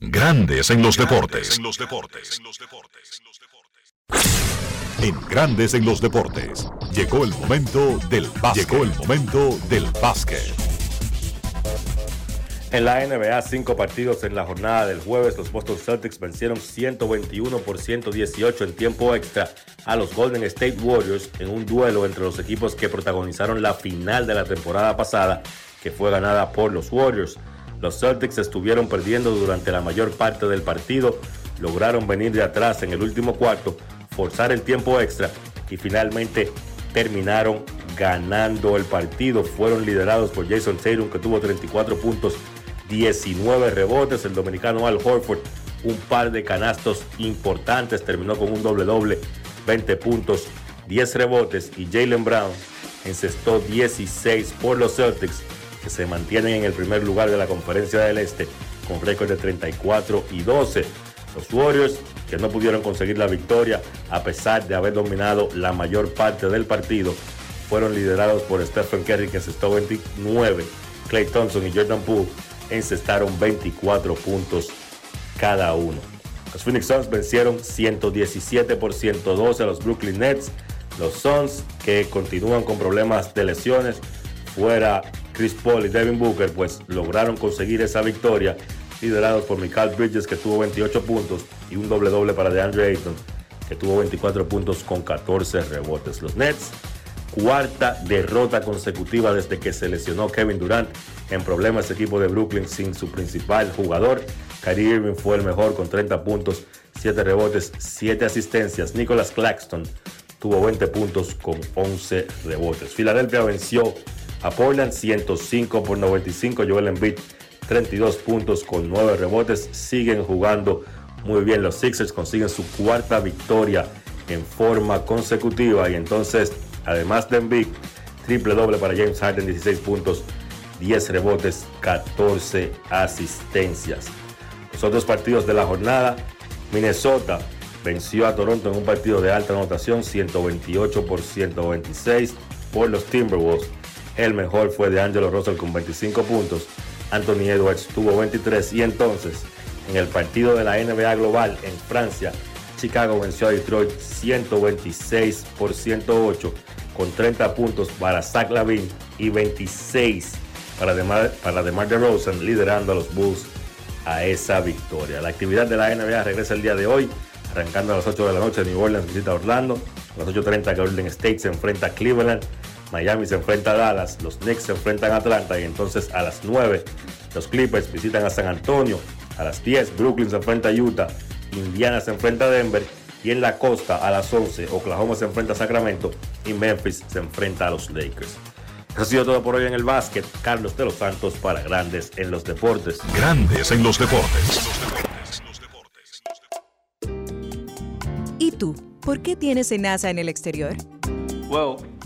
Grandes en los deportes. En Grandes en los deportes. Llegó el momento del básquet. Llegó el momento del básquet. En la NBA, cinco partidos en la jornada del jueves, los Boston Celtics vencieron 121 por 118 en tiempo extra a los Golden State Warriors en un duelo entre los equipos que protagonizaron la final de la temporada pasada que fue ganada por los Warriors. Los Celtics estuvieron perdiendo durante la mayor parte del partido, lograron venir de atrás en el último cuarto, forzar el tiempo extra y finalmente terminaron ganando el partido. Fueron liderados por Jason Tatum que tuvo 34 puntos, 19 rebotes. El dominicano Al Horford un par de canastos importantes, terminó con un doble doble, 20 puntos, 10 rebotes y Jalen Brown encestó 16 por los Celtics que se mantienen en el primer lugar de la Conferencia del Este con récord de 34 y 12. Los Warriors, que no pudieron conseguir la victoria a pesar de haber dominado la mayor parte del partido, fueron liderados por Stephen Curry, que encestó 29. Clay Thompson y Jordan Poole encestaron 24 puntos cada uno. Los Phoenix Suns vencieron 117 por 112 a los Brooklyn Nets. Los Suns, que continúan con problemas de lesiones, fuera Chris Paul y Devin Booker, pues lograron conseguir esa victoria, liderados por Michael Bridges, que tuvo 28 puntos, y un doble doble para DeAndre Ayton, que tuvo 24 puntos con 14 rebotes. Los Nets, cuarta derrota consecutiva desde que se lesionó Kevin Durant en problemas de equipo de Brooklyn sin su principal jugador. Kyrie Irving fue el mejor con 30 puntos, 7 rebotes, 7 asistencias. Nicholas Claxton tuvo 20 puntos con 11 rebotes. Filadelfia venció a Portland 105 por 95. Joel Embiid 32 puntos con 9 rebotes. Siguen jugando muy bien. Los Sixers consiguen su cuarta victoria en forma consecutiva. Y entonces, además de Embiid, triple doble para James Harden, 16 puntos, 10 rebotes, 14 asistencias. Los otros partidos de la jornada, Minnesota venció a Toronto en un partido de alta anotación, 128 por 126 por los Timberwolves. El mejor fue de Angelo Russell con 25 puntos. Anthony Edwards tuvo 23 y entonces en el partido de la NBA Global en Francia, Chicago venció a Detroit 126 por 108 con 30 puntos para Zach Lavin y 26 para DeMar, para DeMar DeRozan liderando a los Bulls a esa victoria. La actividad de la NBA regresa el día de hoy, arrancando a las 8 de la noche. New Orleans visita Orlando. A las 8.30 Golden State se enfrenta a Cleveland. Miami se enfrenta a Dallas, los Knicks se enfrentan a Atlanta y entonces a las 9 los Clippers visitan a San Antonio, a las 10 Brooklyn se enfrenta a Utah, Indiana se enfrenta a Denver y en la costa a las 11 Oklahoma se enfrenta a Sacramento y Memphis se enfrenta a los Lakers. Eso ha sido todo por hoy en el básquet. Carlos de los Santos para Grandes en los Deportes. Grandes en los Deportes. ¿Y tú? ¿Por qué tienes NASA en el exterior? Well,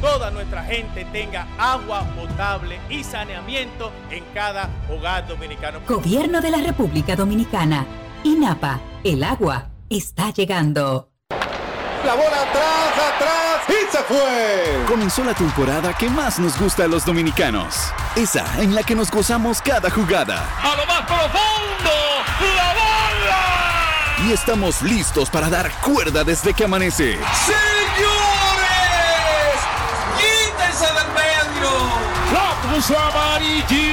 toda nuestra gente tenga agua potable y saneamiento en cada hogar dominicano. Gobierno de la República Dominicana. INAPA. El agua está llegando. La bola atrás, atrás y se fue. Comenzó la temporada que más nos gusta a los dominicanos. Esa en la que nos gozamos cada jugada. A lo más profundo, la bola. Y estamos listos para dar cuerda desde que amanece. ¡Señores! ¡La puso amarillita!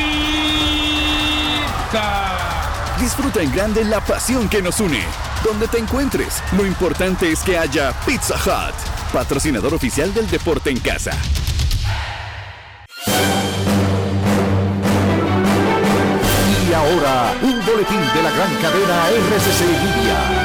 Disfruta en grande la pasión que nos une. Donde te encuentres, lo importante es que haya Pizza Hut, patrocinador oficial del deporte en casa. Y ahora, un boletín de la gran cadena RCC Libia.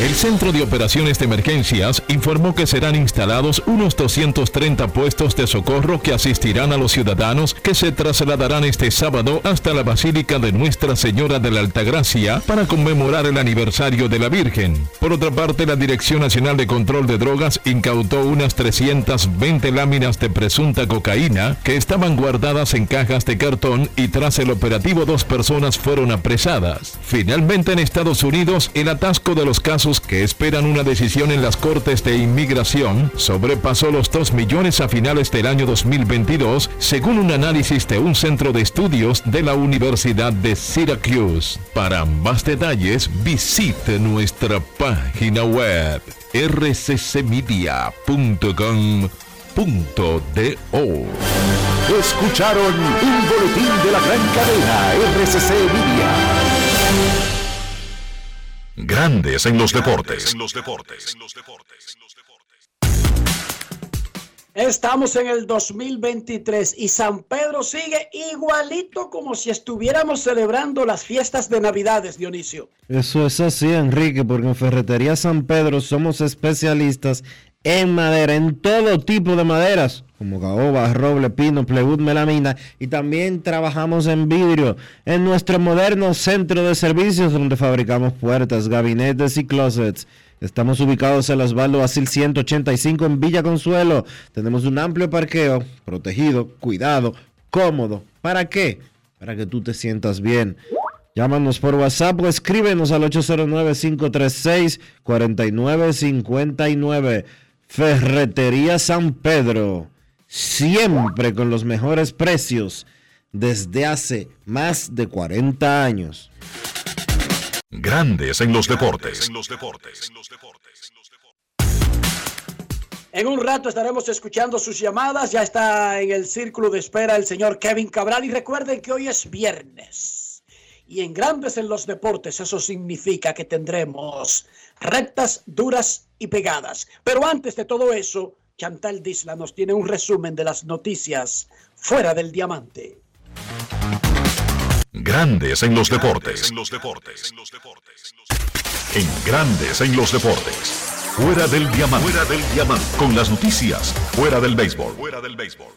El Centro de Operaciones de Emergencias informó que serán instalados unos 230 puestos de socorro que asistirán a los ciudadanos que se trasladarán este sábado hasta la Basílica de Nuestra Señora de la Altagracia para conmemorar el aniversario de la Virgen. Por otra parte, la Dirección Nacional de Control de Drogas incautó unas 320 láminas de presunta cocaína que estaban guardadas en cajas de cartón y tras el operativo dos personas fueron apresadas. Finalmente en Estados Unidos, el atasco de los casos que esperan una decisión en las Cortes de Inmigración sobrepasó los 2 millones a finales del año 2022, según un análisis de un centro de estudios de la Universidad de Syracuse. Para más detalles, visite nuestra página web rccmedia.com.do. Escucharon un boletín de la gran cadena RCC Media. Grandes en los deportes. Estamos en el 2023 y San Pedro sigue igualito como si estuviéramos celebrando las fiestas de Navidades, Dionisio. Eso es así, Enrique, porque en Ferretería San Pedro somos especialistas en madera, en todo tipo de maderas como caoba, roble, pino, plywood, melamina y también trabajamos en vidrio en nuestro moderno centro de servicios donde fabricamos puertas, gabinetes y closets. Estamos ubicados en Osvaldo Basil 185 en Villa Consuelo. Tenemos un amplio parqueo, protegido, cuidado, cómodo. ¿Para qué? Para que tú te sientas bien. Llámanos por WhatsApp o escríbenos al 809-536-4959. Ferretería San Pedro siempre con los mejores precios desde hace más de 40 años. Grandes en los deportes. En un rato estaremos escuchando sus llamadas. Ya está en el círculo de espera el señor Kevin Cabral. Y recuerden que hoy es viernes. Y en Grandes en los Deportes eso significa que tendremos rectas, duras y pegadas. Pero antes de todo eso, Chantal Disla nos tiene un resumen de las noticias fuera del diamante. Grandes en los deportes. En Grandes en los deportes. Fuera del diamante. Fuera del diamante. Con las noticias. Fuera del béisbol. Fuera del béisbol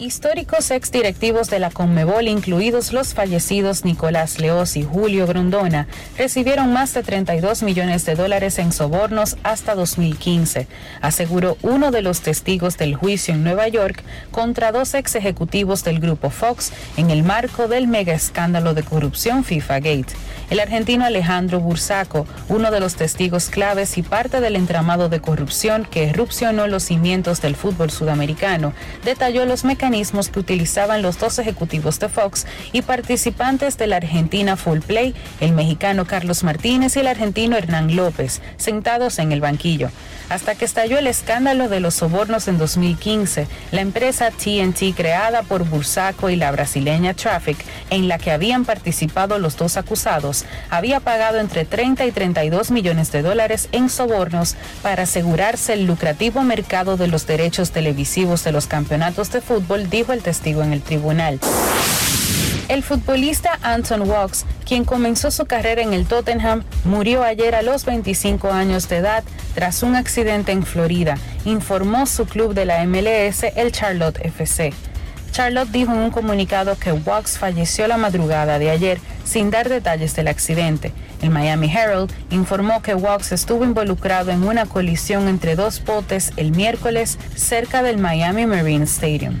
históricos exdirectivos de la Conmebol, incluidos los fallecidos Nicolás Leos y Julio Grondona, recibieron más de 32 millones de dólares en sobornos hasta 2015, aseguró uno de los testigos del juicio en Nueva York contra dos ex ejecutivos del grupo Fox en el marco del mega escándalo de corrupción FIFA Gate. El argentino Alejandro Bursaco, uno de los testigos claves y parte del entramado de corrupción que erupcionó los cimientos del fútbol sudamericano, detalló los mecanismos que utilizaban los dos ejecutivos de Fox y participantes de la Argentina Full Play, el mexicano Carlos Martínez y el argentino Hernán López, sentados en el banquillo. Hasta que estalló el escándalo de los sobornos en 2015, la empresa TNT creada por Bursaco y la brasileña Traffic, en la que habían participado los dos acusados, había pagado entre 30 y 32 millones de dólares en sobornos para asegurarse el lucrativo mercado de los derechos televisivos de los campeonatos de fútbol, dijo el testigo en el tribunal. El futbolista Anton Walks, quien comenzó su carrera en el Tottenham, murió ayer a los 25 años de edad tras un accidente en Florida, informó su club de la MLS, el Charlotte FC. Charlotte dijo en un comunicado que Wax falleció la madrugada de ayer sin dar detalles del accidente. El Miami Herald informó que Wax estuvo involucrado en una colisión entre dos botes el miércoles cerca del Miami Marine Stadium.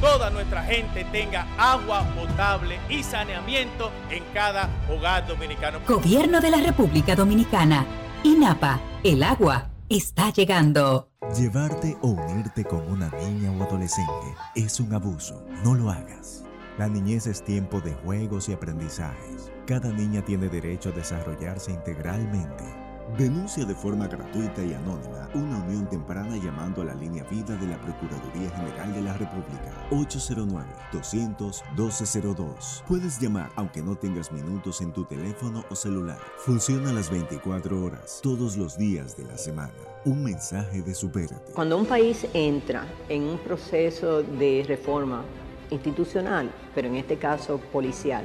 toda nuestra gente tenga agua potable y saneamiento en cada hogar dominicano. Gobierno de la República Dominicana. INAPA. El agua está llegando. Llevarte o unirte con una niña o adolescente es un abuso. No lo hagas. La niñez es tiempo de juegos y aprendizajes. Cada niña tiene derecho a desarrollarse integralmente. Denuncia de forma gratuita y anónima una unión temprana llamando a la línea vida de la Procuraduría General de la República 809-200-1202. Puedes llamar aunque no tengas minutos en tu teléfono o celular. Funciona las 24 horas, todos los días de la semana. Un mensaje de Supérate. Cuando un país entra en un proceso de reforma institucional, pero en este caso policial,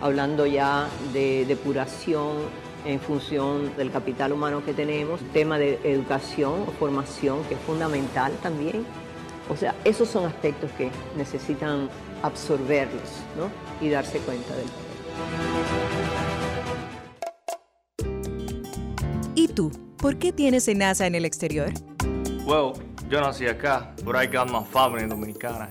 hablando ya de depuración en función del capital humano que tenemos, tema de educación o formación que es fundamental también. O sea, esos son aspectos que necesitan absorberlos ¿no? y darse cuenta del ¿Y tú? ¿Por qué tienes SENASA en el exterior? Well, yo nací acá, but I got my family dominicana.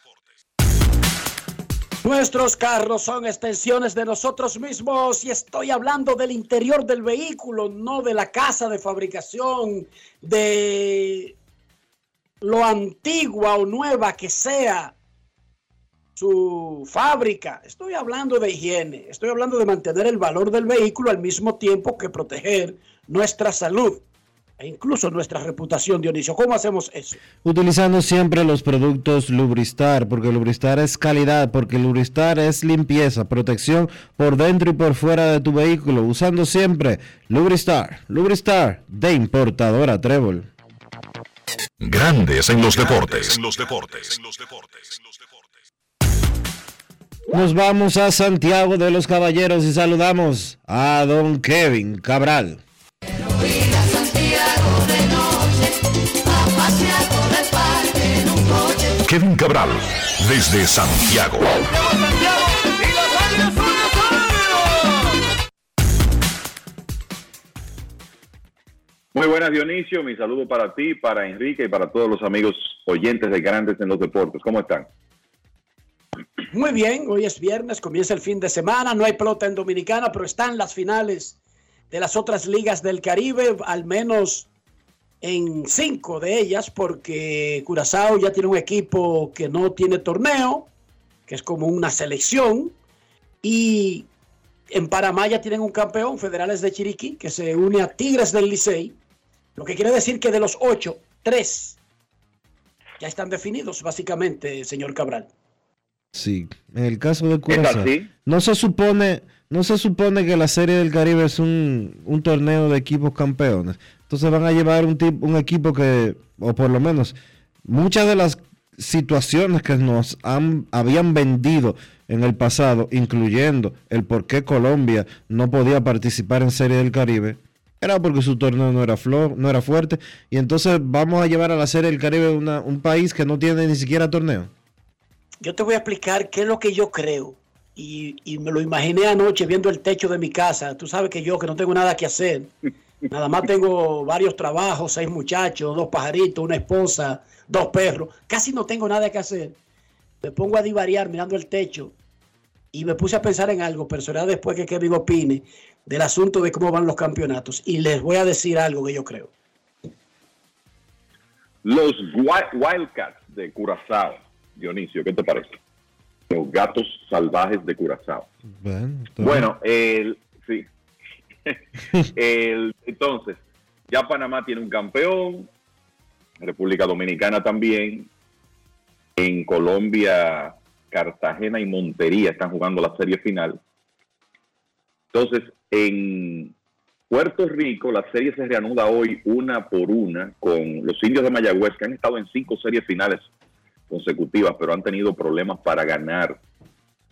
Nuestros carros son extensiones de nosotros mismos y estoy hablando del interior del vehículo, no de la casa de fabricación, de lo antigua o nueva que sea su fábrica. Estoy hablando de higiene, estoy hablando de mantener el valor del vehículo al mismo tiempo que proteger nuestra salud e incluso nuestra reputación, Dionisio. ¿Cómo hacemos eso? Utilizando siempre los productos Lubristar, porque Lubristar es calidad, porque Lubristar es limpieza, protección por dentro y por fuera de tu vehículo, usando siempre Lubristar. Lubristar de importadora Trébol. Grandes en los deportes. En los deportes. Nos vamos a Santiago de los Caballeros y saludamos a don Kevin Cabral. Kevin Cabral, desde Santiago. Muy buenas Dionisio, mi saludo para ti, para Enrique y para todos los amigos oyentes de Grandes en los Deportes. ¿Cómo están? Muy bien, hoy es viernes, comienza el fin de semana, no hay pelota en Dominicana, pero están las finales de las otras ligas del Caribe, al menos en cinco de ellas, porque Curazao ya tiene un equipo que no tiene torneo, que es como una selección, y en Panamá ya tienen un campeón, Federales de Chiriquí, que se une a Tigres del Licey, lo que quiere decir que de los ocho, tres ya están definidos, básicamente, señor Cabral. Sí, en el caso de Curazao, no se supone, no se supone que la Serie del Caribe es un, un torneo de equipos campeones. Entonces van a llevar un, tipo, un equipo que, o por lo menos, muchas de las situaciones que nos han, habían vendido en el pasado, incluyendo el por qué Colombia no podía participar en Serie del Caribe, era porque su torneo no era, flor, no era fuerte. Y entonces vamos a llevar a la Serie del Caribe un país que no tiene ni siquiera torneo. Yo te voy a explicar qué es lo que yo creo. Y, y me lo imaginé anoche viendo el techo de mi casa. Tú sabes que yo, que no tengo nada que hacer. Nada más tengo varios trabajos, seis muchachos, dos pajaritos, una esposa, dos perros. Casi no tengo nada que hacer. Me pongo a divariar mirando el techo y me puse a pensar en algo, pero será después que Kevin opine del asunto de cómo van los campeonatos. Y les voy a decir algo que yo creo. Los Wi- Wildcats de Curazao. Dionisio, ¿qué te parece? Los gatos salvajes de Curazao. Bueno, el, sí. (laughs) (laughs) El- entonces, ya Panamá tiene un campeón, República Dominicana también, en Colombia, Cartagena y Montería están jugando la serie final. Entonces, en Puerto Rico, la serie se reanuda hoy una por una con los indios de Mayagüez, que han estado en cinco series finales consecutivas, pero han tenido problemas para ganar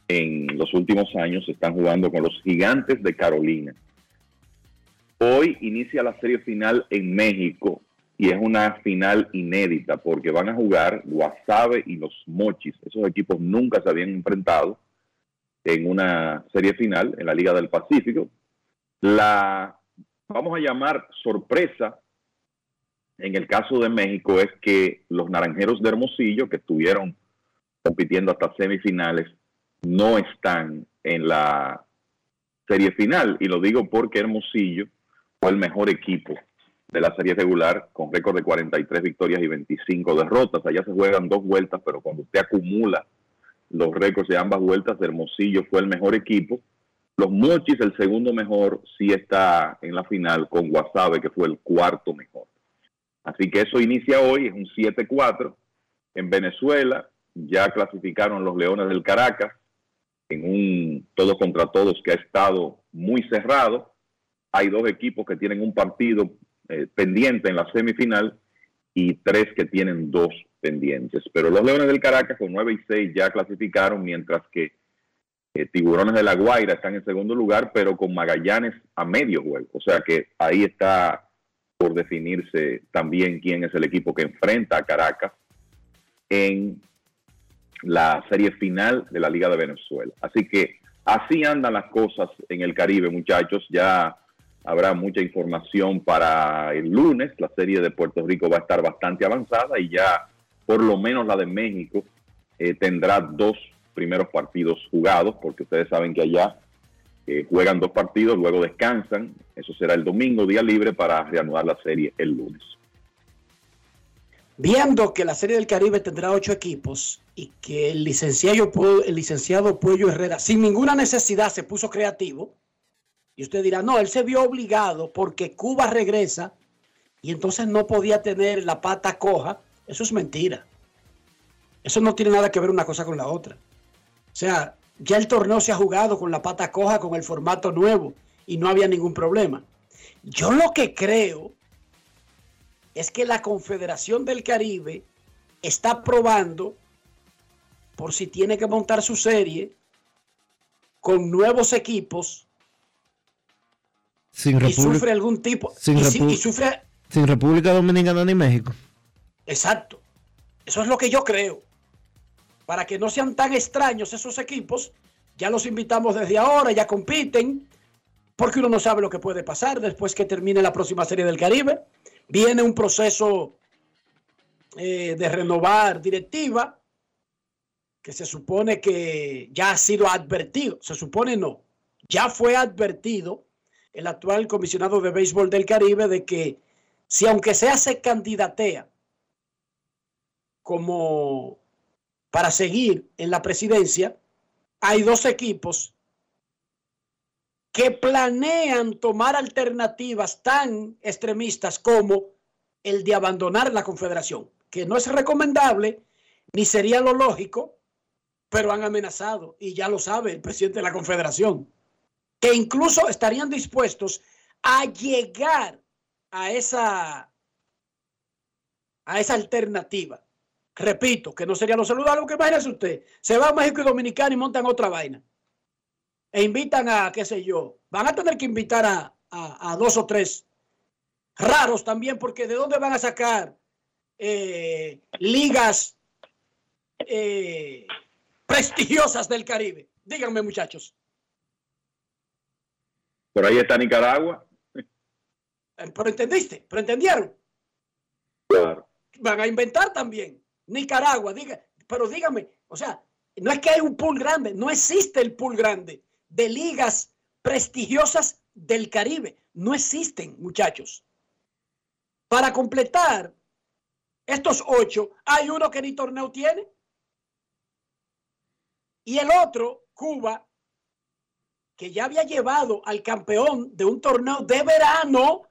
en los últimos años. Están jugando con los gigantes de Carolina. Hoy inicia la serie final en México y es una final inédita porque van a jugar Guasave y los Mochis. Esos equipos nunca se habían enfrentado en una serie final en la Liga del Pacífico. La, vamos a llamar sorpresa en el caso de México es que los Naranjeros de Hermosillo, que estuvieron compitiendo hasta semifinales, no están en la serie final. Y lo digo porque Hermosillo fue el mejor equipo de la serie regular con récord de 43 victorias y 25 derrotas. Allá se juegan dos vueltas, pero cuando usted acumula los récords de ambas vueltas, Hermosillo fue el mejor equipo. Los Mochis, el segundo mejor, sí está en la final con Guasave, que fue el cuarto mejor. Así que eso inicia hoy, es un 7-4. En Venezuela ya clasificaron los Leones del Caracas en un todos contra todos que ha estado muy cerrado. Hay dos equipos que tienen un partido eh, pendiente en la semifinal y tres que tienen dos pendientes. Pero los Leones del Caracas con 9 y 6 ya clasificaron, mientras que eh, Tiburones de la Guaira están en segundo lugar, pero con Magallanes a medio juego. O sea que ahí está por definirse también quién es el equipo que enfrenta a Caracas en la serie final de la Liga de Venezuela. Así que así andan las cosas en el Caribe, muchachos. Ya habrá mucha información para el lunes. La serie de Puerto Rico va a estar bastante avanzada y ya por lo menos la de México eh, tendrá dos primeros partidos jugados, porque ustedes saben que allá eh, juegan dos partidos, luego descansan. Eso será el domingo, día libre, para reanudar la serie el lunes. Viendo que la Serie del Caribe tendrá ocho equipos y que el licenciado, el licenciado Puello Herrera, sin ninguna necesidad, se puso creativo, y usted dirá, no, él se vio obligado porque Cuba regresa y entonces no podía tener la pata coja. Eso es mentira. Eso no tiene nada que ver una cosa con la otra. O sea, ya el torneo se ha jugado con la pata coja, con el formato nuevo, y no había ningún problema. Yo lo que creo es que la Confederación del Caribe está probando por si tiene que montar su serie con nuevos equipos Sin y República, sufre algún tipo sin y, si- Repu- y sufre sin República Dominicana ni México. exacto. Eso es lo que yo creo. Para que no sean tan extraños esos equipos ya los invitamos desde ahora ya compiten porque uno no sabe lo que puede pasar después que termine la próxima serie del Caribe. Viene un proceso eh, de renovar directiva que se supone que ya ha sido advertido, se supone no, ya fue advertido el actual comisionado de béisbol del Caribe de que si aunque sea se candidatea como para seguir en la presidencia, hay dos equipos que planean tomar alternativas tan extremistas como el de abandonar la confederación, que no es recomendable ni sería lo lógico, pero han amenazado y ya lo sabe el presidente de la confederación, que incluso estarían dispuestos a llegar a esa a esa alternativa. Repito, que no sería lo saludable, porque imagínese usted, se va a México y Dominicana y montan otra vaina. E invitan a, qué sé yo, van a tener que invitar a, a- dos o tres raros también, porque ¿de dónde van a sacar eh, ligas eh, prestigiosas del Caribe? Díganme, muchachos. Por ahí está Nicaragua. Eh, Pero entendiste, pero entendieron. Claro. Van a inventar también. Nicaragua, diga, pero dígame, o sea, no es que hay un pool grande, no existe el pool grande de ligas prestigiosas del Caribe. No existen, muchachos. Para completar estos ocho, hay uno que ni torneo tiene. Y el otro, Cuba, que ya había llevado al campeón de un torneo de verano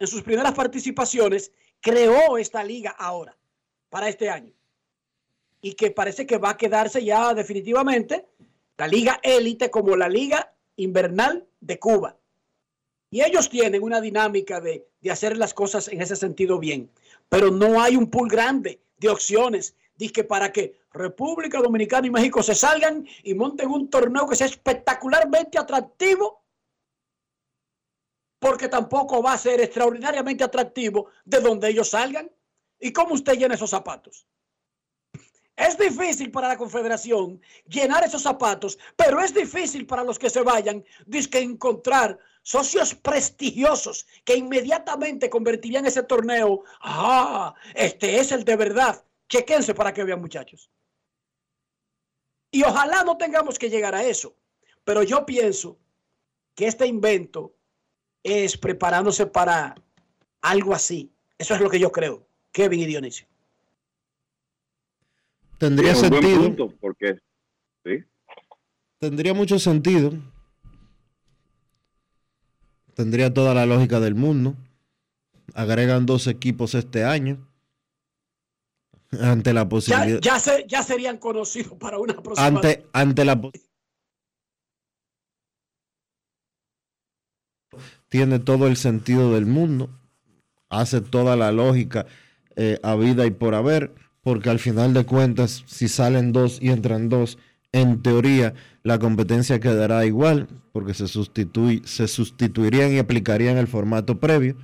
en sus primeras participaciones, creó esta liga ahora, para este año. Y que parece que va a quedarse ya definitivamente la liga élite como la liga invernal de Cuba. Y ellos tienen una dinámica de, de, hacer las cosas en ese sentido bien. Pero no hay un pool grande de opciones. Dice para que República Dominicana y México se salgan y monten un torneo que sea espectacularmente atractivo. Porque tampoco va a ser extraordinariamente atractivo de donde ellos salgan. ¿Y cómo usted llena esos zapatos? Es difícil para la Confederación llenar esos zapatos, pero es difícil para los que se vayan, que encontrar socios prestigiosos que inmediatamente convertirían ese torneo. Ah, este es el de verdad. Chequense para que vean, muchachos. Y ojalá no tengamos que llegar a eso, pero yo pienso que este invento es preparándose para algo así. Eso es lo que yo creo, Kevin y Dionisio. Tendría Sí, sentido. punto, porque sí. Tendría mucho sentido. Tendría toda la lógica del mundo. Agregan dos equipos este año. Ante la Ya, posibilidad. ya, se- ya serían conocidos para una próxima. ante, ante la tiene todo el sentido del mundo, hace toda la lógica eh, a vida y por haber, porque al final de cuentas, si salen dos y entran dos, en teoría la competencia quedará igual, porque se, sustituy, se sustituirían y aplicarían el formato previo.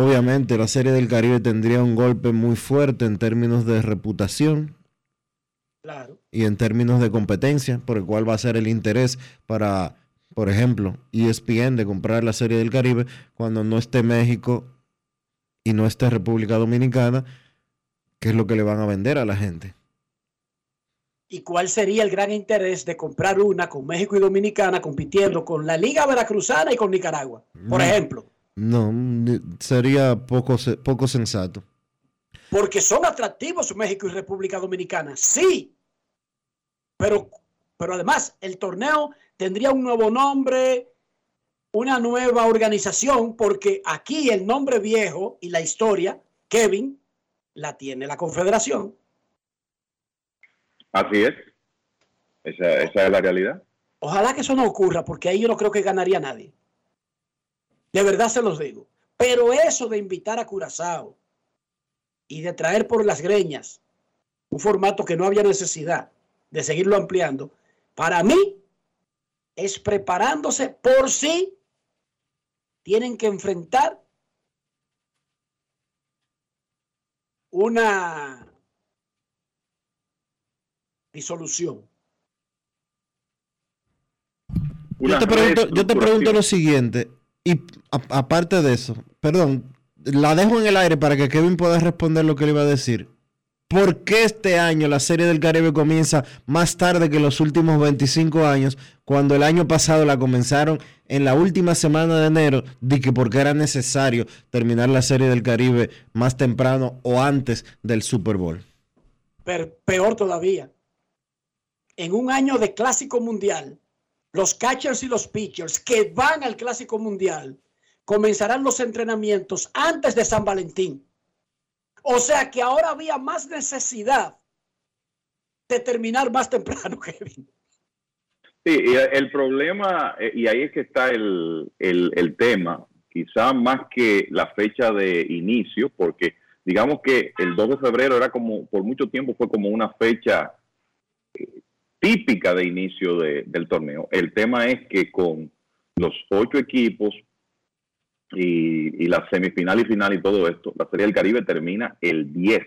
Obviamente la Serie del Caribe tendría un golpe muy fuerte en términos de reputación, Claro. y en términos de competencia, por el cual va a ser el interés para, por ejemplo, ESPN de comprar la Serie del Caribe cuando no esté México y no esté República Dominicana, que es lo que le van a vender a la gente. ¿Y cuál sería el gran interés de comprar una con México y Dominicana compitiendo con la Liga Veracruzana y con Nicaragua? Por ejemplo, No, sería poco, poco sensato. porque son atractivos México y República Dominicana, sí. Pero, pero además el torneo tendría un nuevo nombre, una nueva organización, porque aquí el nombre viejo y la historia, Kevin, la tiene la Confederación. Así es. Esa, esa es la realidad. Ojalá que eso no ocurra, porque ahí yo no creo que ganaría nadie. De verdad se los digo. Pero eso de invitar a Curazao y de traer por las greñas un formato que no había necesidad de seguirlo ampliando, para mí es preparándose por si tienen que enfrentar una disolución. Yo te, pregunto, yo te pregunto lo siguiente, y aparte de eso, perdón, la dejo en el aire para que Kevin pueda responder lo que le iba a decir. ¿Por qué este año la Serie del Caribe comienza más tarde que los últimos 25 años, cuando el año pasado la comenzaron en la última semana de enero, de que porque era necesario terminar la Serie del Caribe más temprano o antes del Super Bowl? Per- peor todavía. En un año de clásico mundial, los catchers y los pitchers que van al clásico mundial comenzarán los entrenamientos antes de San Valentín. O sea que ahora había más necesidad de terminar más temprano, (laughs) Kevin. Sí, el problema, eh, y ahí es que está el, el, el tema, quizá más que la fecha de inicio, porque digamos que el 2 de febrero era como, por mucho tiempo fue como una fecha típica de inicio de- del torneo. El tema es que con los ocho equipos y, y la semifinal y final y todo esto, la Serie del Caribe termina el 10.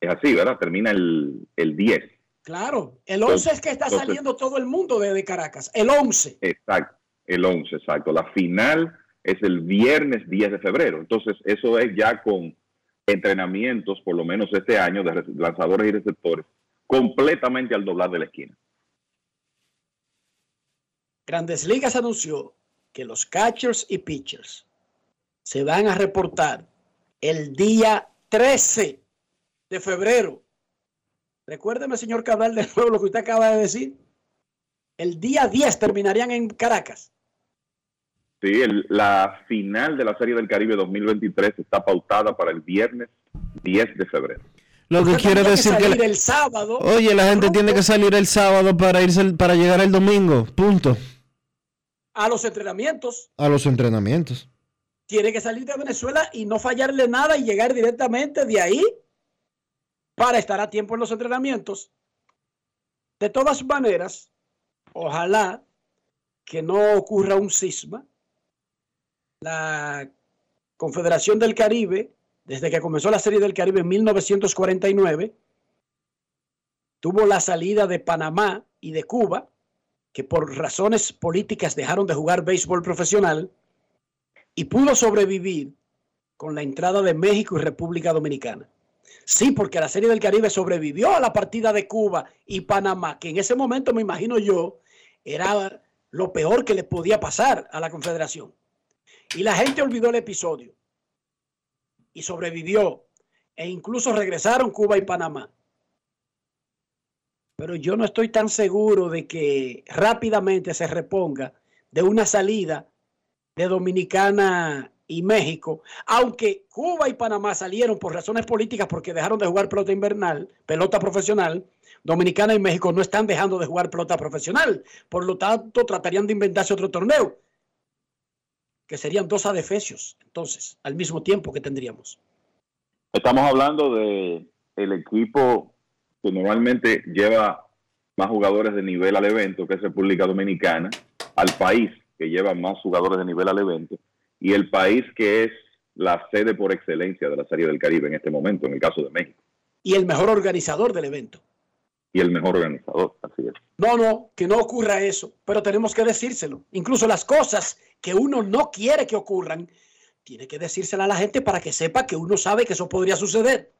Es así, ¿verdad? Termina el, el 10. Claro, el 11 es que está Entonces- saliendo todo el mundo de, de Caracas. El 11. Exacto, el 11, exacto. La final es el viernes 10 de febrero. Entonces, eso es ya con entrenamientos, por lo menos este año, de re- lanzadores y receptores, completamente al doblar de la esquina. Grandes Ligas anunció que los catchers y pitchers se van a reportar el día 13 de febrero. Recuérdeme, señor Cabral, de nuevo lo que usted acaba de decir. El día 10 terminarían en Caracas. Sí, el- la final de la Serie del Caribe 2023 está pautada para el viernes 10 de febrero. Lo que quiere decir que... salir la- el sábado Oye, la gente tiene que salir el sábado para irse el- para llegar el domingo. Punto. a los entrenamientos. A los entrenamientos. Tiene que salir de Venezuela y no fallarle nada y llegar directamente de ahí para estar a tiempo en los entrenamientos. De todas maneras, ojalá que no ocurra un cisma. La Confederación del Caribe, desde que comenzó la Serie del Caribe en 1949, tuvo la salida de Panamá y de Cuba, que por razones políticas dejaron de jugar béisbol profesional, y pudo sobrevivir con la entrada de México y República Dominicana. Sí, porque la Serie del Caribe sobrevivió a la partida de Cuba y Panamá, que en ese momento me imagino yo era lo peor que le podía pasar a la Confederación. Y la gente olvidó el episodio y sobrevivió. E incluso regresaron Cuba y Panamá. Pero yo no estoy tan seguro de que rápidamente se reponga de una salida de Dominicana y México, aunque Cuba y Panamá salieron por razones políticas porque dejaron de jugar pelota invernal, pelota profesional, Dominicana y México no están dejando de jugar pelota profesional, por lo tanto tratarían de inventarse otro torneo, que serían dos adefesios, entonces, al mismo tiempo que tendríamos. Estamos hablando de el equipo que normalmente lleva más jugadores de nivel al evento, que es República Dominicana, al país que lleva más jugadores de nivel al evento, y el país que es la sede por excelencia de la Serie del Caribe en este momento, en el caso de México, Y el mejor organizador del evento. Y el mejor organizador, así es. No, no, que no ocurra eso, pero tenemos que decírselo. Incluso las cosas que uno no quiere que ocurran, tiene que decírsela a la gente para que sepa que uno sabe que eso podría suceder.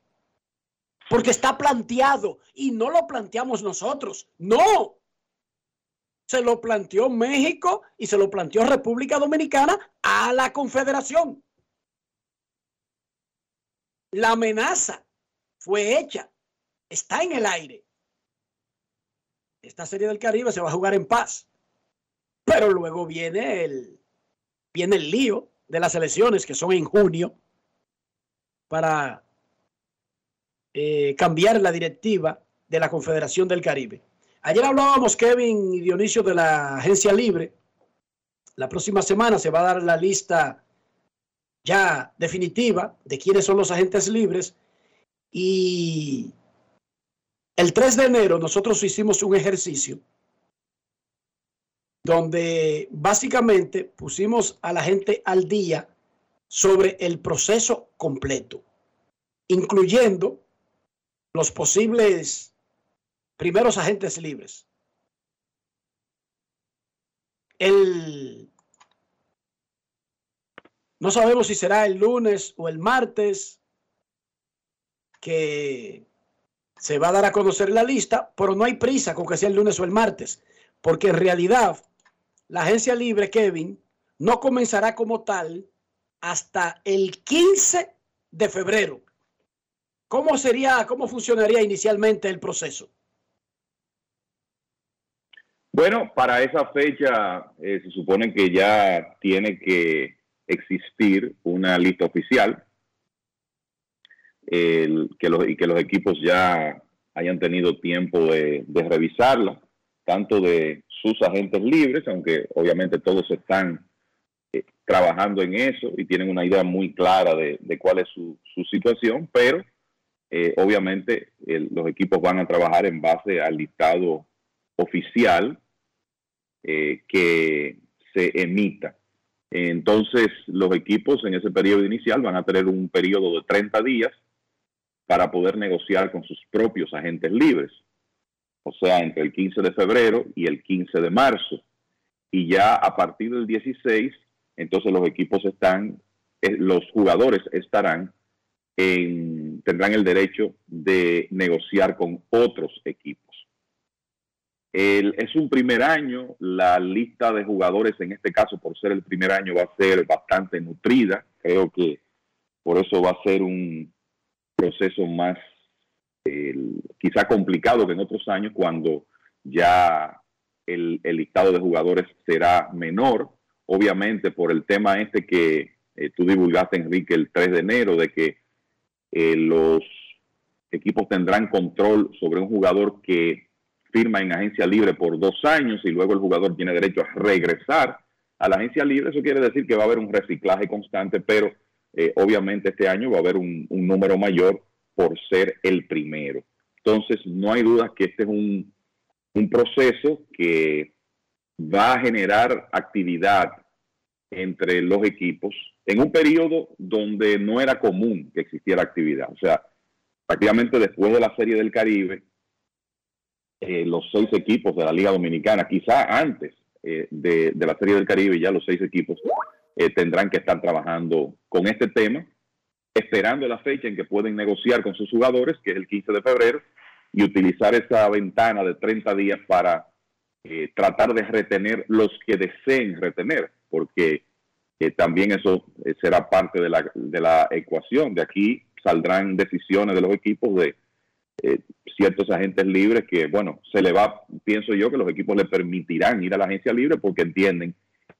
Porque está planteado y no lo planteamos nosotros. No. Se lo planteó México y se lo planteó República Dominicana a la Confederación. La amenaza fue hecha, está en el aire. Esta serie del Caribe se va a jugar en paz. Pero luego viene el, viene el lío de las elecciones que son en junio para eh, cambiar la directiva de la Confederación del Caribe. Ayer hablábamos, Kevin y Dionisio, de la agencia libre. La próxima semana se va a dar la lista ya definitiva de quiénes son los agentes libres. Y el 3 de enero nosotros hicimos un ejercicio donde básicamente pusimos a la gente al día sobre el proceso completo, incluyendo los posibles primeros agentes libres. El, no sabemos si será el lunes o el martes que se va a dar a conocer la lista, pero no hay prisa con que sea el lunes o el martes, porque en realidad la agencia libre, Kevin, no comenzará como tal hasta el 15 de febrero. ¿Cómo sería, cómo funcionaría inicialmente el proceso? Bueno, para esa fecha eh, se supone que ya tiene que existir una lista oficial el- que los, y que los equipos ya hayan tenido tiempo de, revisarla, tanto de sus agentes libres, aunque obviamente todos están eh, trabajando en eso y tienen una idea muy clara de, de cuál es su, su situación, pero eh, obviamente el- los equipos van a trabajar en base al listado oficial eh, que se emita. Entonces, los equipos en ese periodo inicial van a tener un periodo de 30 días para poder negociar con sus propios agentes libres, o sea, entre el 15 de febrero y el 15 de marzo. Y ya a partir del 16, entonces los equipos están, eh, los jugadores estarán en, tendrán el derecho de negociar con otros equipos. El- es un primer año, la lista de jugadores en este caso, por ser el primer año, va a ser bastante nutrida. Creo que por eso va a ser un proceso más quizá complicado que en otros años cuando ya el, listado de jugadores será menor, obviamente por el tema este que eh, tú divulgaste, Enrique, el 3 de enero, de que eh, los equipos tendrán control sobre un jugador que firma en agencia libre por dos años y luego el jugador tiene derecho a regresar a la agencia libre. Eso quiere decir que va a haber un reciclaje constante, pero eh, obviamente este año va a haber un, número mayor por ser el primero. Entonces, no hay duda que este es un, proceso que va a generar actividad entre los equipos en un periodo donde no era común que existiera actividad. O sea, prácticamente después de la Serie del Caribe, eh, los seis equipos de la Liga Dominicana, quizá antes eh, de, la Serie del Caribe, ya los seis equipos eh, tendrán que estar trabajando con este tema, esperando la fecha en que pueden negociar con sus jugadores, que es el 15 de febrero, y utilizar esa ventana de 30 días para tratar de retener los que deseen retener, porque también eso será parte de la, de la ecuación. De aquí saldrán decisiones de los equipos de eh, ciertos agentes libres que, bueno, se le va, pienso yo que los equipos le permitirán ir a la agencia libre porque entienden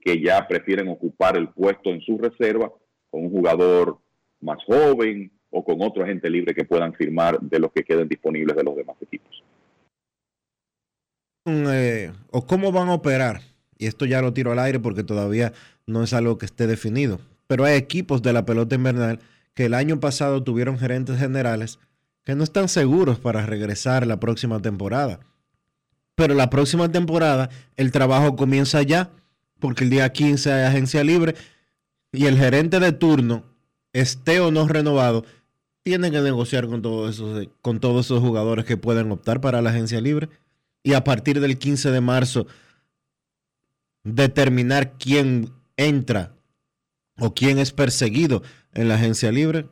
que ya prefieren ocupar el puesto en su reserva con un jugador más joven o con otro agente libre que puedan firmar de los que queden disponibles de los demás equipos. Mm, eh, ¿O cómo van a operar? Y esto ya lo tiro al aire porque todavía no es algo que esté definido. Pero hay equipos de la pelota invernal que el año pasado tuvieron gerentes generales que no están seguros para regresar la próxima temporada. Pero la próxima temporada el trabajo comienza ya, porque el día 15 hay agencia libre y el gerente de turno, esté o no renovado, tiene que negociar con todos esos, con todos esos jugadores que pueden optar para la agencia libre. Y a partir del 15 de marzo, determinar quién entra o quién es perseguido en la agencia libre.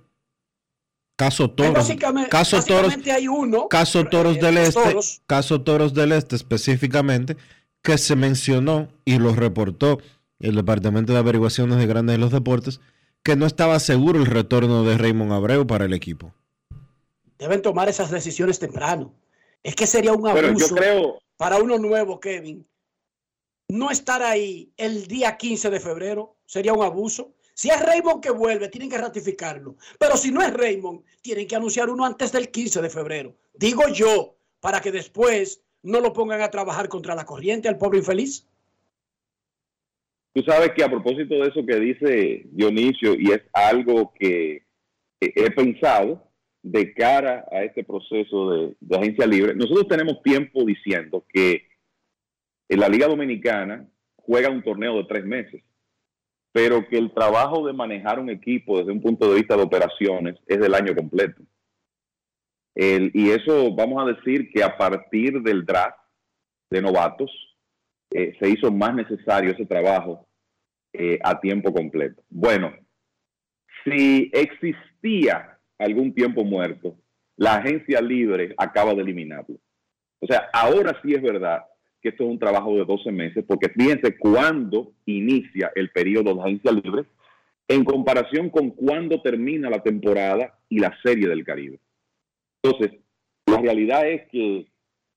Caso Toros. caso Toros. Hay uno, caso Toros del Este. Caso Toros del Este específicamente, que se mencionó y lo reportó el Departamento de Averiguaciones de Grandes de los Deportes, que no estaba seguro el retorno de Raymond Abreu para el equipo. Deben tomar esas decisiones temprano. Es que sería un abuso para uno nuevo, Kevin. No estar ahí el día 15 de febrero sería un abuso. Si es Raymond que vuelve, tienen que ratificarlo. Pero si no es Raymond, tienen que anunciar uno antes del 15 de febrero. Digo yo, para que después no lo pongan a trabajar contra la corriente al pobre infeliz. Tú sabes que a propósito de eso que dice Dionisio, y es algo que he pensado de cara a este proceso de, de agencia libre, nosotros tenemos tiempo diciendo que en la Liga Dominicana juega un torneo de tres meses pero que el trabajo de manejar un equipo desde un punto de vista de operaciones es del año completo. Y eso vamos a decir que a partir del draft de novatos eh, se hizo más necesario ese trabajo eh, a tiempo completo. Bueno, si existía algún tiempo muerto, la agencia libre acaba de eliminarlo. O sea, ahora sí es verdad que esto es un trabajo de 12 meses, porque fíjense cuándo inicia el periodo de agencia libre en comparación con cuándo termina la temporada y la serie del Caribe. Entonces, la realidad es que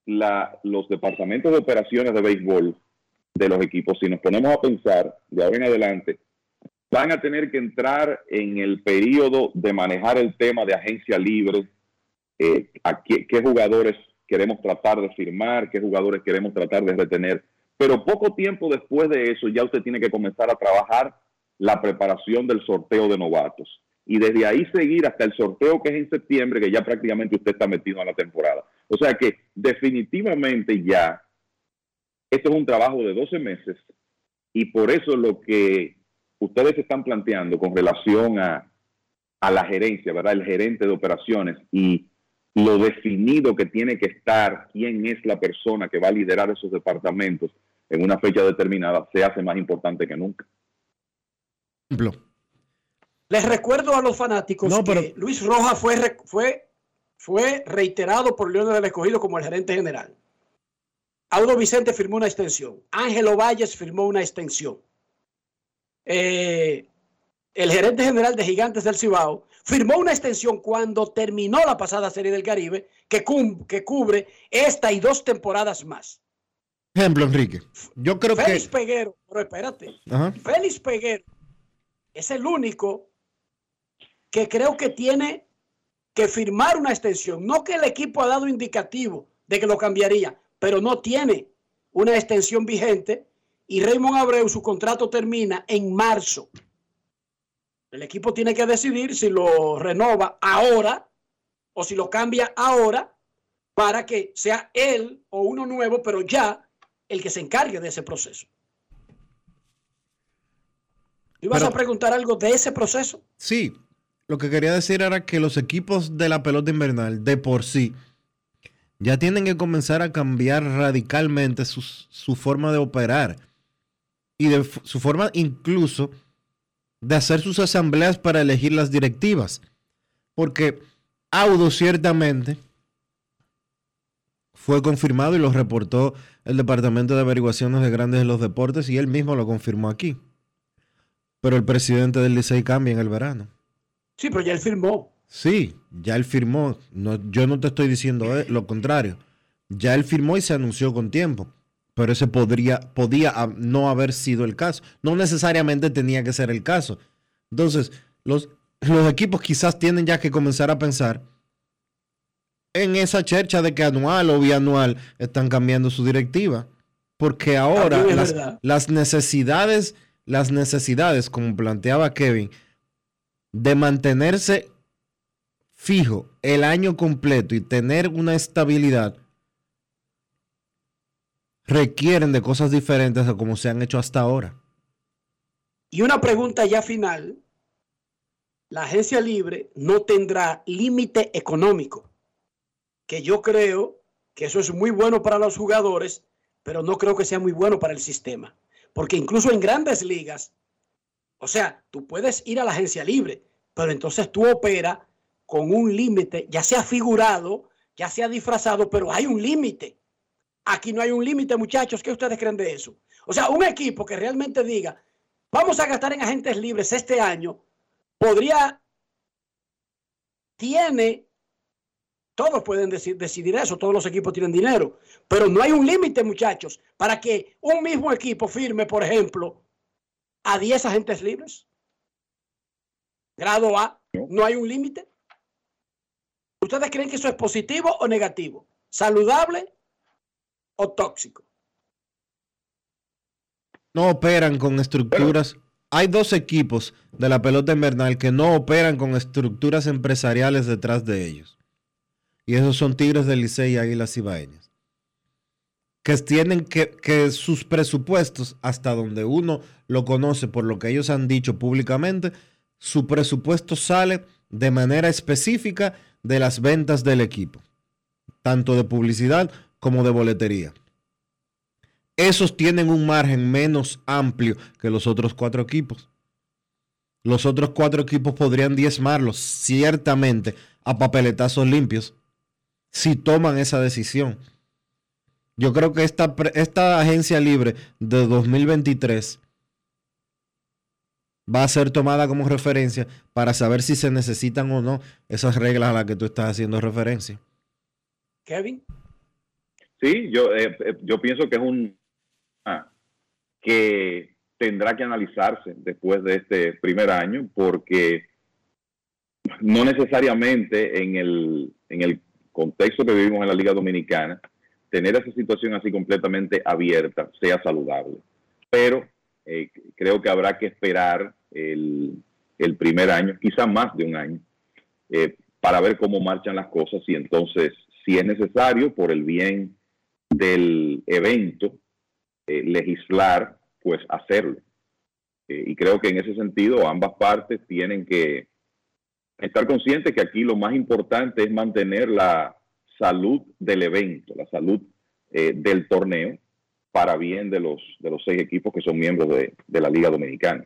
los departamentos de operaciones de béisbol de los equipos, si nos ponemos a pensar de ahora en adelante, van a tener que entrar en el periodo de manejar el tema de agencia libre, eh, a qué jugadores queremos tratar de firmar, qué jugadores queremos tratar de retener. Pero poco tiempo después de eso ya usted tiene que comenzar a trabajar la preparación del sorteo de novatos. Y desde ahí seguir hasta el sorteo que es en septiembre, que ya prácticamente usted está metido en la temporada. O sea que definitivamente ya esto es un trabajo de 12 meses y por eso lo que ustedes están planteando con relación a, a la gerencia, ¿verdad? El gerente de operaciones y lo definido que tiene que estar quién es la persona que va a liderar esos departamentos en una fecha determinada se hace más importante que nunca. Les recuerdo a los fanáticos que Luis Rojas fue, fue, fue reiterado por León del Escogido como el gerente general. Aldo Vicente firmó una extensión. Ángelo Valles firmó una extensión. Eh, el gerente general de Gigantes del Cibao, firmó una extensión cuando terminó la pasada Serie del Caribe que, que cubre esta y dos temporadas más. Ejemplo, Enrique. Yo creo Félix que. Peguero, pero espérate. Félix Peguero es el único que creo que tiene que firmar una extensión. No que el equipo ha dado indicativo de que lo cambiaría, pero no tiene una extensión vigente y Raymond Abreu su contrato termina en marzo. El equipo tiene que decidir si lo renova ahora o si lo cambia ahora para que sea él o uno nuevo, pero ya el que se encargue de ese proceso. ¿Ibas a preguntar algo de ese proceso? Sí, lo que quería decir era que los equipos de la pelota invernal, de por sí, ya tienen que comenzar a cambiar radicalmente su, forma de operar y de su forma incluso de hacer sus asambleas para elegir las directivas. Porque Audo ciertamente fue confirmado y lo reportó el Departamento de Averiguaciones de Grandes de los Deportes y él mismo lo confirmó aquí. Pero el presidente del Licey cambia en el verano. Sí, pero ya él firmó. Sí, ya él firmó. No, yo no te estoy diciendo eh, lo contrario. Ya él firmó y se anunció con tiempo. Pero ese podría, podía no haber sido el caso. No necesariamente tenía que ser el caso. Entonces, los, los equipos quizás tienen ya que comenzar a pensar en esa chercha de que anual o bianual están cambiando su directiva. Porque ahora las, las, necesidades, las necesidades, como planteaba Kevin, de mantenerse fijo el año completo y tener una estabilidad requieren de cosas diferentes a como se han hecho hasta ahora. Y una pregunta ya final. La agencia libre no tendrá límite económico, que yo creo que eso es muy bueno para los jugadores, pero no creo que sea muy bueno para el sistema. Porque incluso en grandes ligas, o sea, tú puedes ir a la agencia libre, pero entonces tú operas con un límite, ya sea figurado, ya sea disfrazado, pero hay un límite. Aquí no hay un límite, muchachos. ¿Qué ustedes creen de eso? O sea, un equipo que realmente diga, vamos a gastar en agentes libres este año, podría, tiene, todos pueden decidir eso, todos los equipos tienen dinero, pero no hay un límite, muchachos, para que un mismo equipo firme, por ejemplo, a 10 agentes libres. Grado A, no hay un límite. ¿Ustedes creen que eso es positivo o negativo? ¿Saludable o tóxico. No operan con estructuras. Hay dos equipos de la pelota invernal que no operan con estructuras empresariales detrás de ellos. Y esos son Tigres del Licey y Águilas Ibaeñas. Que tienen que, que sus presupuestos, hasta donde uno lo conoce por lo que ellos han dicho públicamente, su presupuesto sale de manera específica de las ventas del equipo, tanto de publicidad como de boletería. Esos tienen un margen menos amplio que los otros cuatro equipos. Los otros cuatro equipos podrían diezmarlos ciertamente a papeletazos limpios si toman esa decisión. Yo creo que esta, esta agencia libre de 2023 va a ser tomada como referencia para saber si se necesitan o no esas reglas a las que tú estás haciendo referencia. Kevin. Sí, yo, eh, eh, yo pienso que es un ah, que tendrá que analizarse después de este primer año, porque no necesariamente en el, en el contexto que vivimos en la Liga Dominicana, tener esa situación así completamente abierta sea saludable. Pero eh, creo que habrá que esperar el, el, primer año, quizá más de un año, para ver cómo marchan las cosas y entonces, si es necesario, por el bien del evento, eh, legislar, pues hacerlo. Eh, y creo que en ese sentido ambas partes tienen que estar conscientes que aquí lo más importante es mantener la salud del evento, la salud eh, del torneo para bien de los, de los seis equipos que son miembros de, de la Liga Dominicana.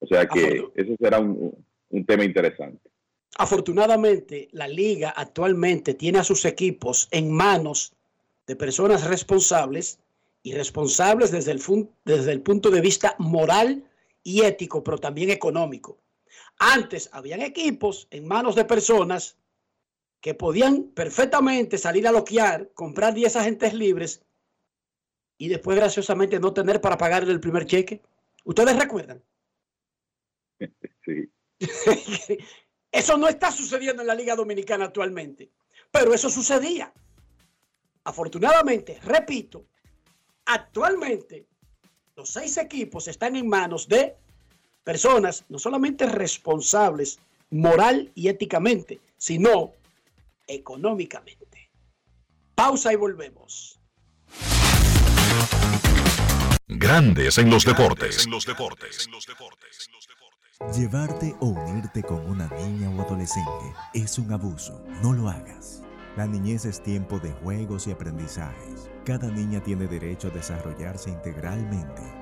O sea que ese será un, un tema interesante. Afortunadamente, la liga actualmente tiene a sus equipos en manos de personas responsables y responsables desde el, desde el punto de vista moral y ético, pero también económico. Antes habían equipos en manos de personas que podían perfectamente salir a loquear, comprar 10 agentes libres y después graciosamente no tener para pagarle el primer cheque. ¿Ustedes recuerdan? (laughs) Sí. (laughs) eso no está sucediendo en la Liga Dominicana actualmente, pero eso sucedía. Afortunadamente, repito, actualmente los seis equipos están en manos de personas no solamente responsables moral y éticamente, sino económicamente. Pausa y volvemos. Grandes en los deportes. Llevarte o unirte con una niña o adolescente es un abuso. No lo hagas. La niñez es tiempo de juegos y aprendizajes. Cada niña tiene derecho a desarrollarse integralmente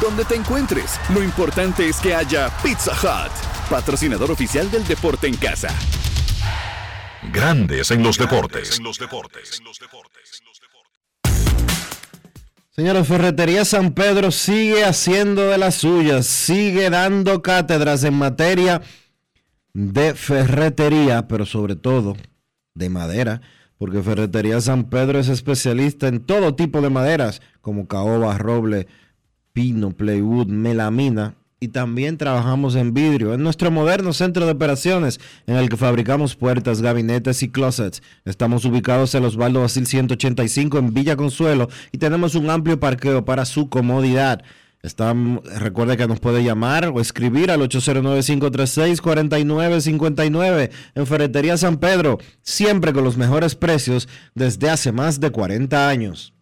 Donde te encuentres, lo importante es que haya Pizza Hut patrocinador oficial del deporte en casa. Grandes en los deportes. Señores, Ferretería San Pedro sigue haciendo de las suyas, sigue dando cátedras en materia de ferretería, pero sobre todo de madera, porque Ferretería San Pedro es especialista en todo tipo de maderas, como caoba, roble, pino, playwood, melamina y también trabajamos en vidrio. En nuestro moderno centro de operaciones en el que fabricamos puertas, gabinetes y closets. Estamos ubicados en Osvaldo Basil 185 en Villa Consuelo y tenemos un amplio parqueo para su comodidad. recuerde que nos puede llamar o escribir al 809-536-4959 en Ferretería San Pedro, siempre con los mejores precios desde hace más de 40 años.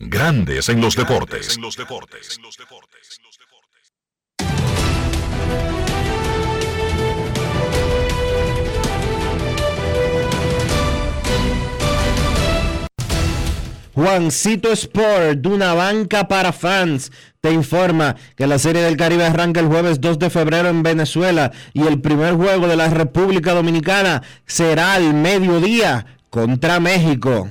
Grandes en los deportes. Juancito Sport, de una banca para fans, te informa que la Serie del Caribe arranca el jueves 2 de febrero en Venezuela y el primer juego de la República Dominicana será al mediodía contra México.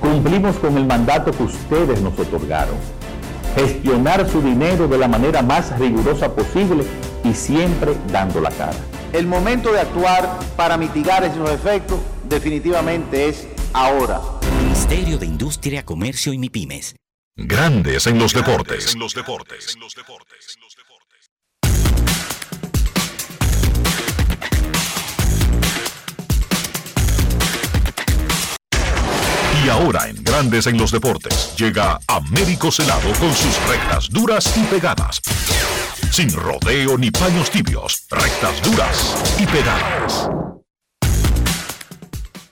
Cumplimos con el mandato que ustedes nos otorgaron. Gestionar su dinero de la manera más rigurosa posible y siempre dando la cara. El momento de actuar para mitigar esos efectos definitivamente es ahora. Ministerio de Industria, Comercio y MIPIMES. Grandes en los deportes. En los deportes. Y ahora en Grandes en los Deportes llega Américo Celado con sus rectas duras y pegadas. Sin rodeo ni paños tibios, rectas duras y pegadas.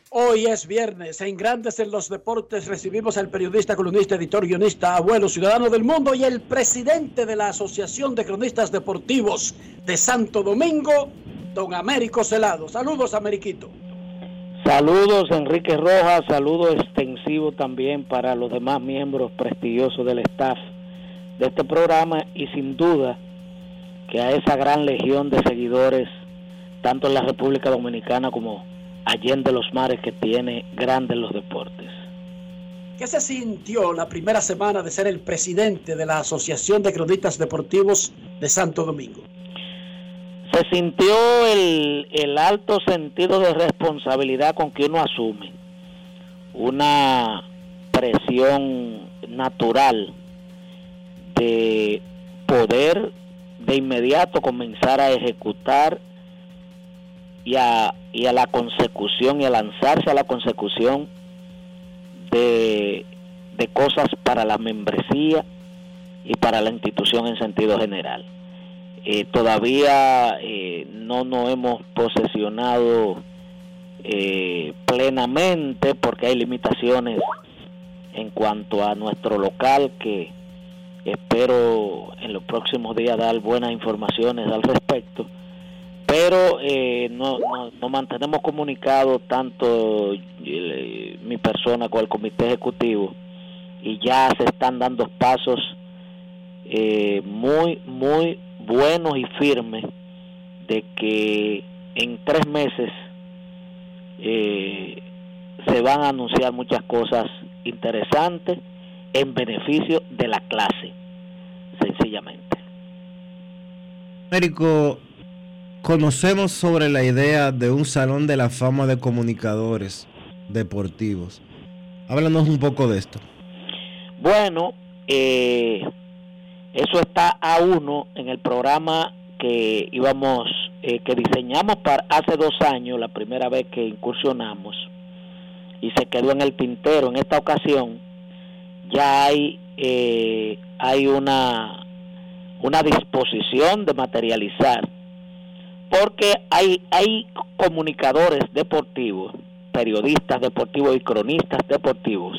Hoy es viernes, en Grandes en los Deportes recibimos al periodista, columnista, editor, guionista, abuelo, ciudadano del mundo y el presidente de la Asociación de Cronistas Deportivos de Santo Domingo, don Américo Celado. Saludos, Ameriquito. Saludos Enrique Rojas, saludo extensivo también para los demás miembros prestigiosos del staff de este programa y sin duda que a esa gran legión de seguidores, tanto en la República Dominicana como allende los mares que tiene grandes los deportes. ¿Qué se sintió la primera semana de ser el presidente de la Asociación de Cronistas Deportivos de Santo Domingo? Se sintió el, alto sentido de responsabilidad con que uno asume una presión natural de poder de inmediato comenzar a ejecutar y a, y a la consecución y a lanzarse a la consecución de cosas para la membresía y para la institución en sentido general. Eh, todavía eh, no nos hemos posesionado eh, plenamente porque hay limitaciones en cuanto a nuestro local que espero en los próximos días dar buenas informaciones al respecto. Pero nos no, mantenemos comunicados tanto mi persona con el comité ejecutivo y ya se están dando pasos muy muy buenos y firmes de que en tres meses eh, se van a anunciar muchas cosas interesantes en beneficio de la clase, sencillamente. Américo, conocemos sobre la idea de un salón de la fama de comunicadores deportivos. Háblanos un poco de esto. Bueno, eh, eso está a uno en el programa que íbamos, eh, que diseñamos para hace dos años, la primera vez que incursionamos, y se quedó en el tintero. En esta ocasión ya hay, eh, hay una, una disposición de materializar, porque hay, hay comunicadores deportivos, periodistas deportivos y cronistas deportivos,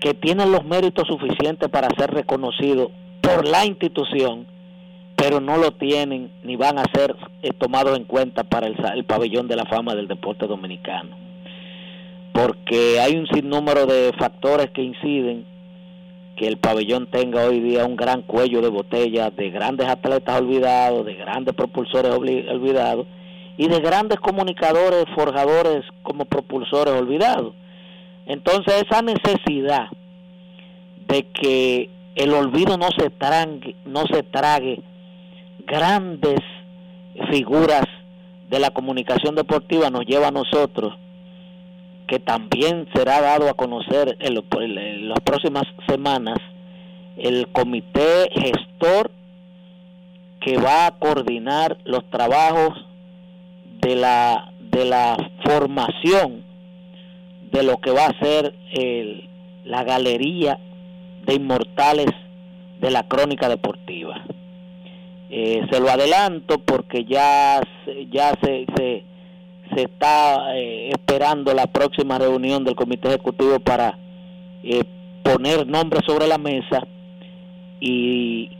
que tienen los méritos suficientes para ser reconocidos por la institución, pero no lo tienen ni van a ser eh, tomados en cuenta para el, el pabellón de la fama del deporte dominicano. Porque hay un sinnúmero de factores que inciden que el pabellón tenga hoy día un gran cuello de botella de grandes atletas olvidados, de grandes propulsores olvidados y de grandes comunicadores, forjadores como propulsores olvidados. Entonces esa necesidad de que el olvido no se trague, no se trague grandes figuras de la comunicación deportiva nos lleva a nosotros que también será dado a conocer en, las próximas semanas el comité gestor que va a coordinar los trabajos de la de la formación de lo que va a ser el, la galería de inmortales de la crónica deportiva. Eh, se lo adelanto porque ya, ya se, se, está eh, esperando la próxima reunión del comité ejecutivo para eh, poner nombres sobre la mesa y,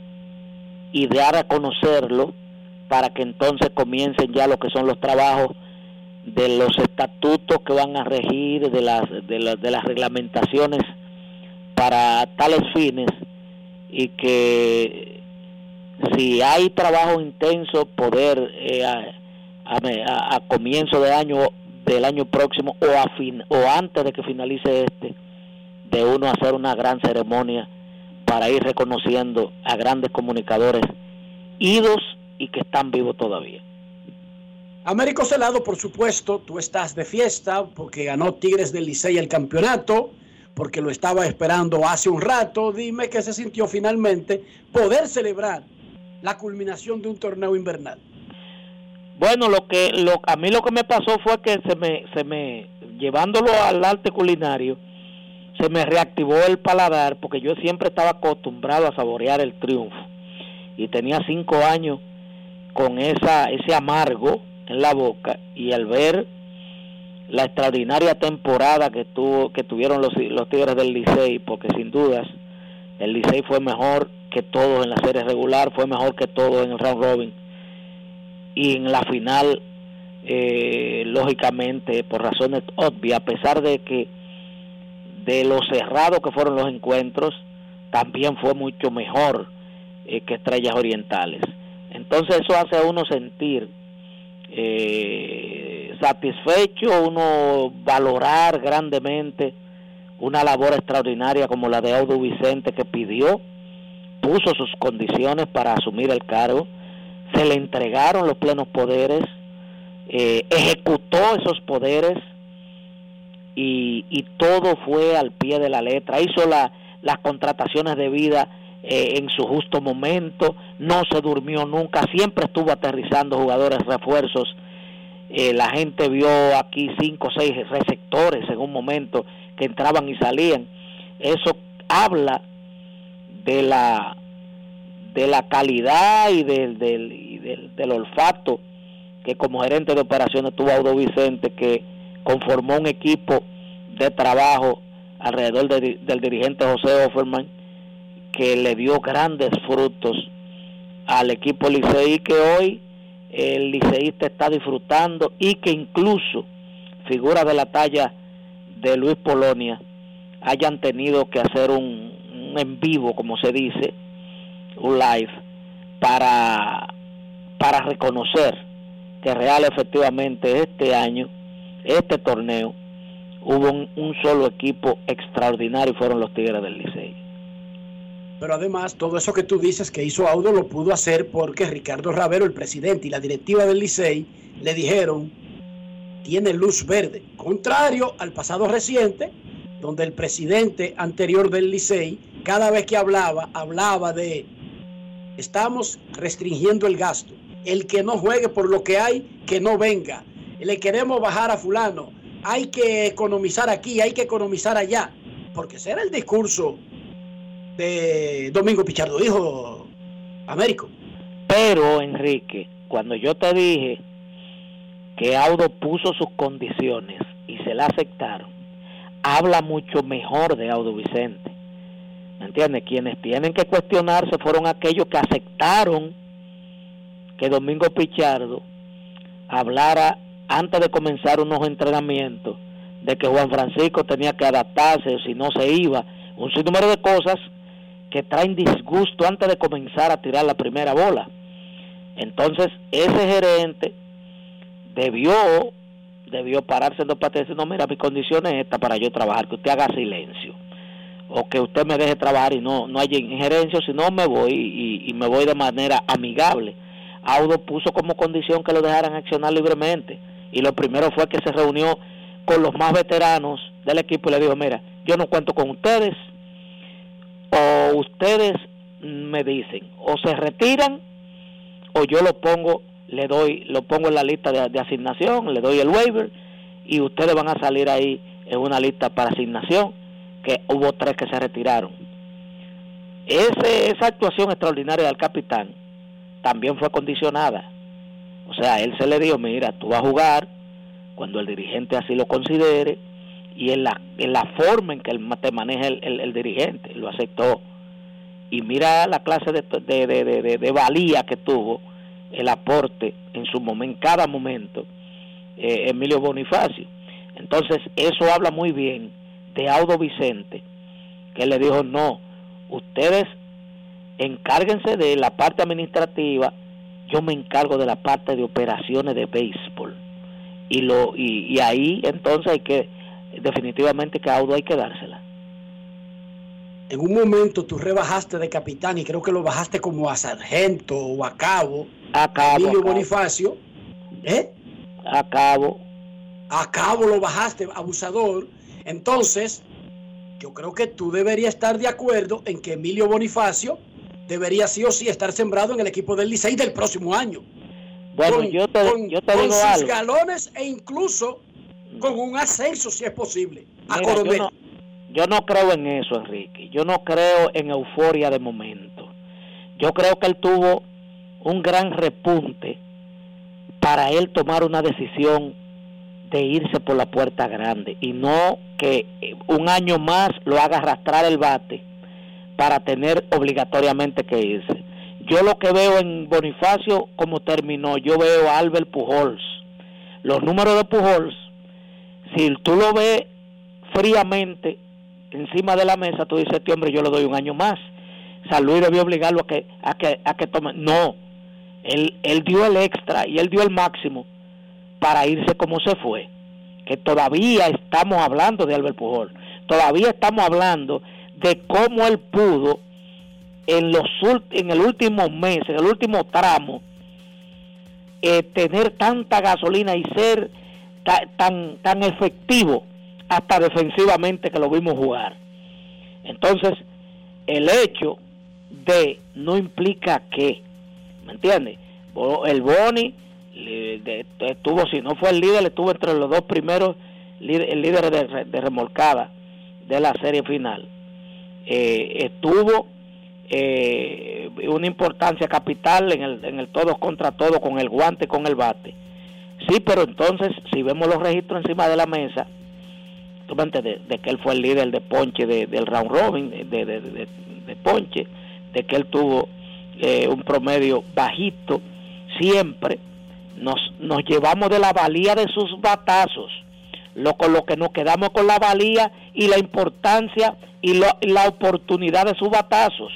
y dar a conocerlo para que entonces comiencen ya lo que son los trabajos de los estatutos que van a regir, de las, de, las, de las reglamentaciones para tales fines y que si hay trabajo intenso poder eh, a, a, comienzo de año del año próximo o a fin, o antes de que finalice este de uno hacer una gran ceremonia para ir reconociendo a grandes comunicadores idos y que están vivos todavía. Américo Celado, por supuesto, tú estás de fiesta porque ganó Tigres del Licey el campeonato, porque lo estaba esperando hace un rato. Dime qué se sintió finalmente poder celebrar la culminación de un torneo invernal. Bueno, lo que lo, a mí lo que me pasó fue que se me, se me, llevándolo al arte culinario, se me reactivó el paladar porque yo siempre estaba acostumbrado a saborear el triunfo y tenía cinco años con esa, ese amargo en la boca y al ver la extraordinaria temporada que tuvo que tuvieron los, los Tigres del Licey, porque sin dudas el Licey fue mejor que todos en la serie regular, fue mejor que todos en el round robin y en la final eh, lógicamente por razones obvias, a pesar de que de lo cerrado que fueron los encuentros, también fue mucho mejor eh, que Estrellas Orientales. Entonces eso hace a uno sentir eh, satisfecho, uno valorar grandemente una labor extraordinaria como la de Audo Vicente que pidió, puso sus condiciones para asumir el cargo, se le entregaron los plenos poderes, eh, ejecutó esos poderes y, y, todo fue al pie de la letra, hizo la, las contrataciones de vida eh, en su justo momento, no se durmió nunca, siempre estuvo aterrizando jugadores refuerzos. Eh, la gente vio aquí cinco o seis receptores en un momento que entraban y salían. Eso habla de la de la calidad y del, del, del, olfato que como gerente de operaciones tuvo Audo Vicente que conformó un equipo de trabajo alrededor del dirigente José Offerman que le dio grandes frutos al equipo Licey que hoy el liceísta está disfrutando y que incluso figuras de la talla de Luis Polonia hayan tenido que hacer un, en vivo, como se dice, un live, para, para reconocer que real efectivamente este año, este torneo, hubo un, un solo equipo extraordinario y fueron los Tigres del Licey. Pero además, todo eso que tú dices que hizo Audo lo pudo hacer porque Ricardo Ravero, el presidente y la directiva del Licey, le dijeron, tiene luz verde. Contrario al pasado reciente, donde el presidente anterior del Licey, cada vez que hablaba, hablaba de, estamos restringiendo el gasto. El que no juegue por lo que hay, que no venga. Le queremos bajar a fulano. Hay que economizar aquí, hay que economizar allá. Porque ese era el discurso de Domingo Pichardo, hijo Américo. Pero, Enrique, cuando yo te dije que Audo puso sus condiciones y se la aceptaron, habla mucho mejor de Audo Vicente. ¿Me entiendes? Quienes tienen que cuestionarse fueron aquellos que aceptaron que Domingo Pichardo hablara antes de comenzar unos entrenamientos de que Juan Francisco tenía que adaptarse si no se iba, un sinnúmero de cosas que traen disgusto antes de comenzar a tirar la primera bola. Entonces, ese gerente debió debió pararse en dos patas y decir, no, mira, mi condición es esta para yo trabajar, que usted haga silencio. O que usted me deje trabajar y no, no haya injerencia, si no me voy y, y me voy de manera amigable. Audo puso como condición que lo dejaran accionar libremente. Y lo primero fue que se reunió con los más veteranos del equipo y le dijo, mira, yo no cuento con ustedes, o ustedes me dicen, o se retiran, o yo lo pongo, le doy, lo pongo en la lista de, asignación, le doy el waiver, y ustedes van a salir ahí en una lista para asignación, que hubo tres que se retiraron. Ese, esa actuación extraordinaria del capitán también fue condicionada. O sea, él se le dijo, mira, tú vas a jugar cuando el dirigente así lo considere, y en la, en la forma en que él te maneja el, el, dirigente, lo aceptó. Y mira la clase de, de, de, de, valía que tuvo el aporte en su momento, en cada momento, eh, Emilio Bonifacio. Entonces, eso habla muy bien de Audo Vicente, que le dijo, no, ustedes encárguense de la parte administrativa, yo me encargo de la parte de operaciones de béisbol. Y, lo, y, y ahí entonces hay que definitivamente que a Audo hay que dársela. En un momento tú rebajaste de capitán y creo que lo bajaste como a sargento o a cabo. A cabo. Emilio Bonifacio. ¿Eh? A cabo. A cabo lo bajaste, abusador. Entonces, yo creo que tú deberías estar de acuerdo en que Emilio Bonifacio debería sí o sí estar sembrado en el equipo del Licey del próximo año. Bueno, yo te, yo te con sus galones e incluso con un ascenso si es posible a Yo no, creo en eso, Enrique. Yo no creo en euforia de momento. Yo creo que él tuvo un gran repunte para él tomar una decisión de irse por la puerta grande y no que un año más lo haga arrastrar el bate para tener obligatoriamente que irse. Yo lo que veo en Bonifacio como terminó, yo veo a Albert Pujols. Los números de Pujols si tú lo ves fríamente encima de la mesa, tú dices, este hombre yo le doy un año más. San Luis debió obligarlo a que, a que, a que tome. No, él, él dio el extra y él dio el máximo para irse como se fue. Que todavía estamos hablando de Albert Pujol. Todavía estamos hablando de cómo él pudo en los en el último mes, en el último tramo, eh, tener tanta gasolina y ser tan, tan efectivo hasta defensivamente que lo vimos jugar. Entonces, el hecho de no implica que, ¿me entiendes? El Boni estuvo, si no fue el líder, estuvo entre los dos primeros el líder de, remolcada de la serie final. Eh, estuvo eh, una importancia capital en el, en el todos contra todo, con el guante, con el bate Sí, pero entonces, si vemos los registros encima de la mesa, de, de que él fue el líder de ponche del round robin, de, de, ponche, de que él tuvo eh, un promedio bajito, siempre nos, nos llevamos de la valía de sus batazos, lo, con lo que nos quedamos con la valía y la importancia y, y la oportunidad de sus batazos.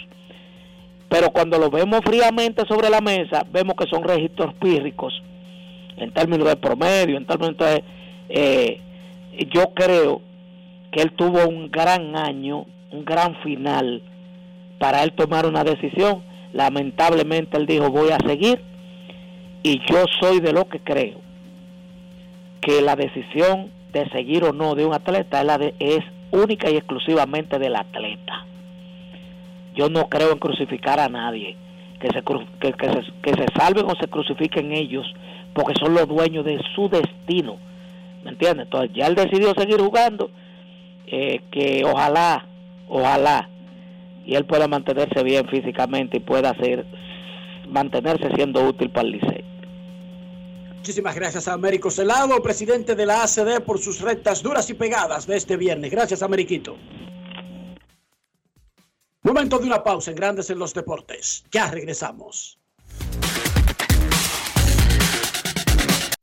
Pero cuando lo vemos fríamente sobre la mesa, vemos que son registros pírricos en términos de promedio, en términos de... Eh, yo creo que él tuvo un gran año, un gran final para él tomar una decisión. Lamentablemente él dijo voy a seguir y yo soy de lo que creo que la decisión de seguir o no de un atleta es, única y exclusivamente del atleta. Yo no creo en crucificar a nadie, que se, que, se, que se salven o se crucifiquen ellos, porque son los dueños de su destino. ¿Me entiendes? Entonces ya él decidió seguir jugando, eh, que ojalá, ojalá, y él pueda mantenerse bien físicamente y pueda ser, mantenerse siendo útil para el liceo. Muchísimas gracias a Américo Celado, presidente de la ACD, por sus rectas duras y pegadas de este viernes. Gracias, Ameriquito. Momento de una pausa en Grandes en los Deportes. Ya regresamos.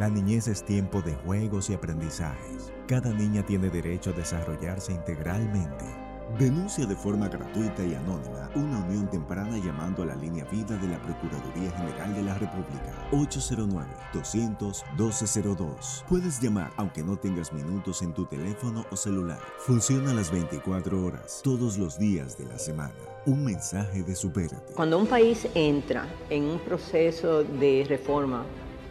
La niñez es tiempo de juegos y aprendizajes. Cada niña tiene derecho a desarrollarse integralmente. Denuncia de forma gratuita y anónima una unión temprana llamando a la línea vida de la Procuraduría General de la República 809-200-1202. Puedes llamar aunque no tengas minutos en tu teléfono o celular. Funciona las 24 horas, todos los días de la semana. Un mensaje de supérate. Cuando un país entra en un proceso de reforma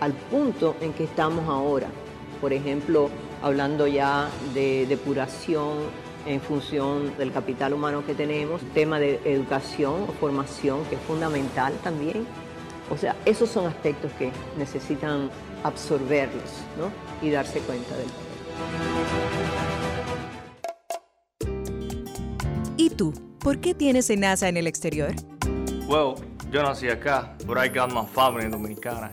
al punto en que estamos ahora. Por ejemplo, hablando ya de depuración en función del capital humano que tenemos, tema de educación o formación que es fundamental también. O sea, esos son aspectos que necesitan absorberlos y darse cuenta del ¿Y tú? ¿Por qué tienes NASA en el exterior? Well, yo nací acá, pero got my family dominicana.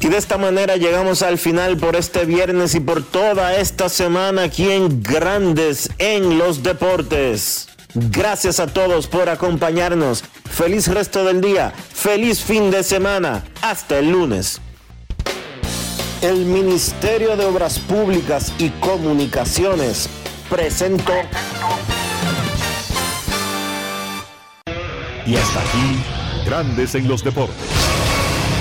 Y de esta manera llegamos al final por este viernes y por toda esta semana aquí en Grandes en los Deportes. Gracias a todos por acompañarnos. Feliz resto del día. Feliz fin de semana. Hasta el lunes. El Ministerio de Obras Públicas y Comunicaciones presentó. Y hasta aquí, Grandes en los Deportes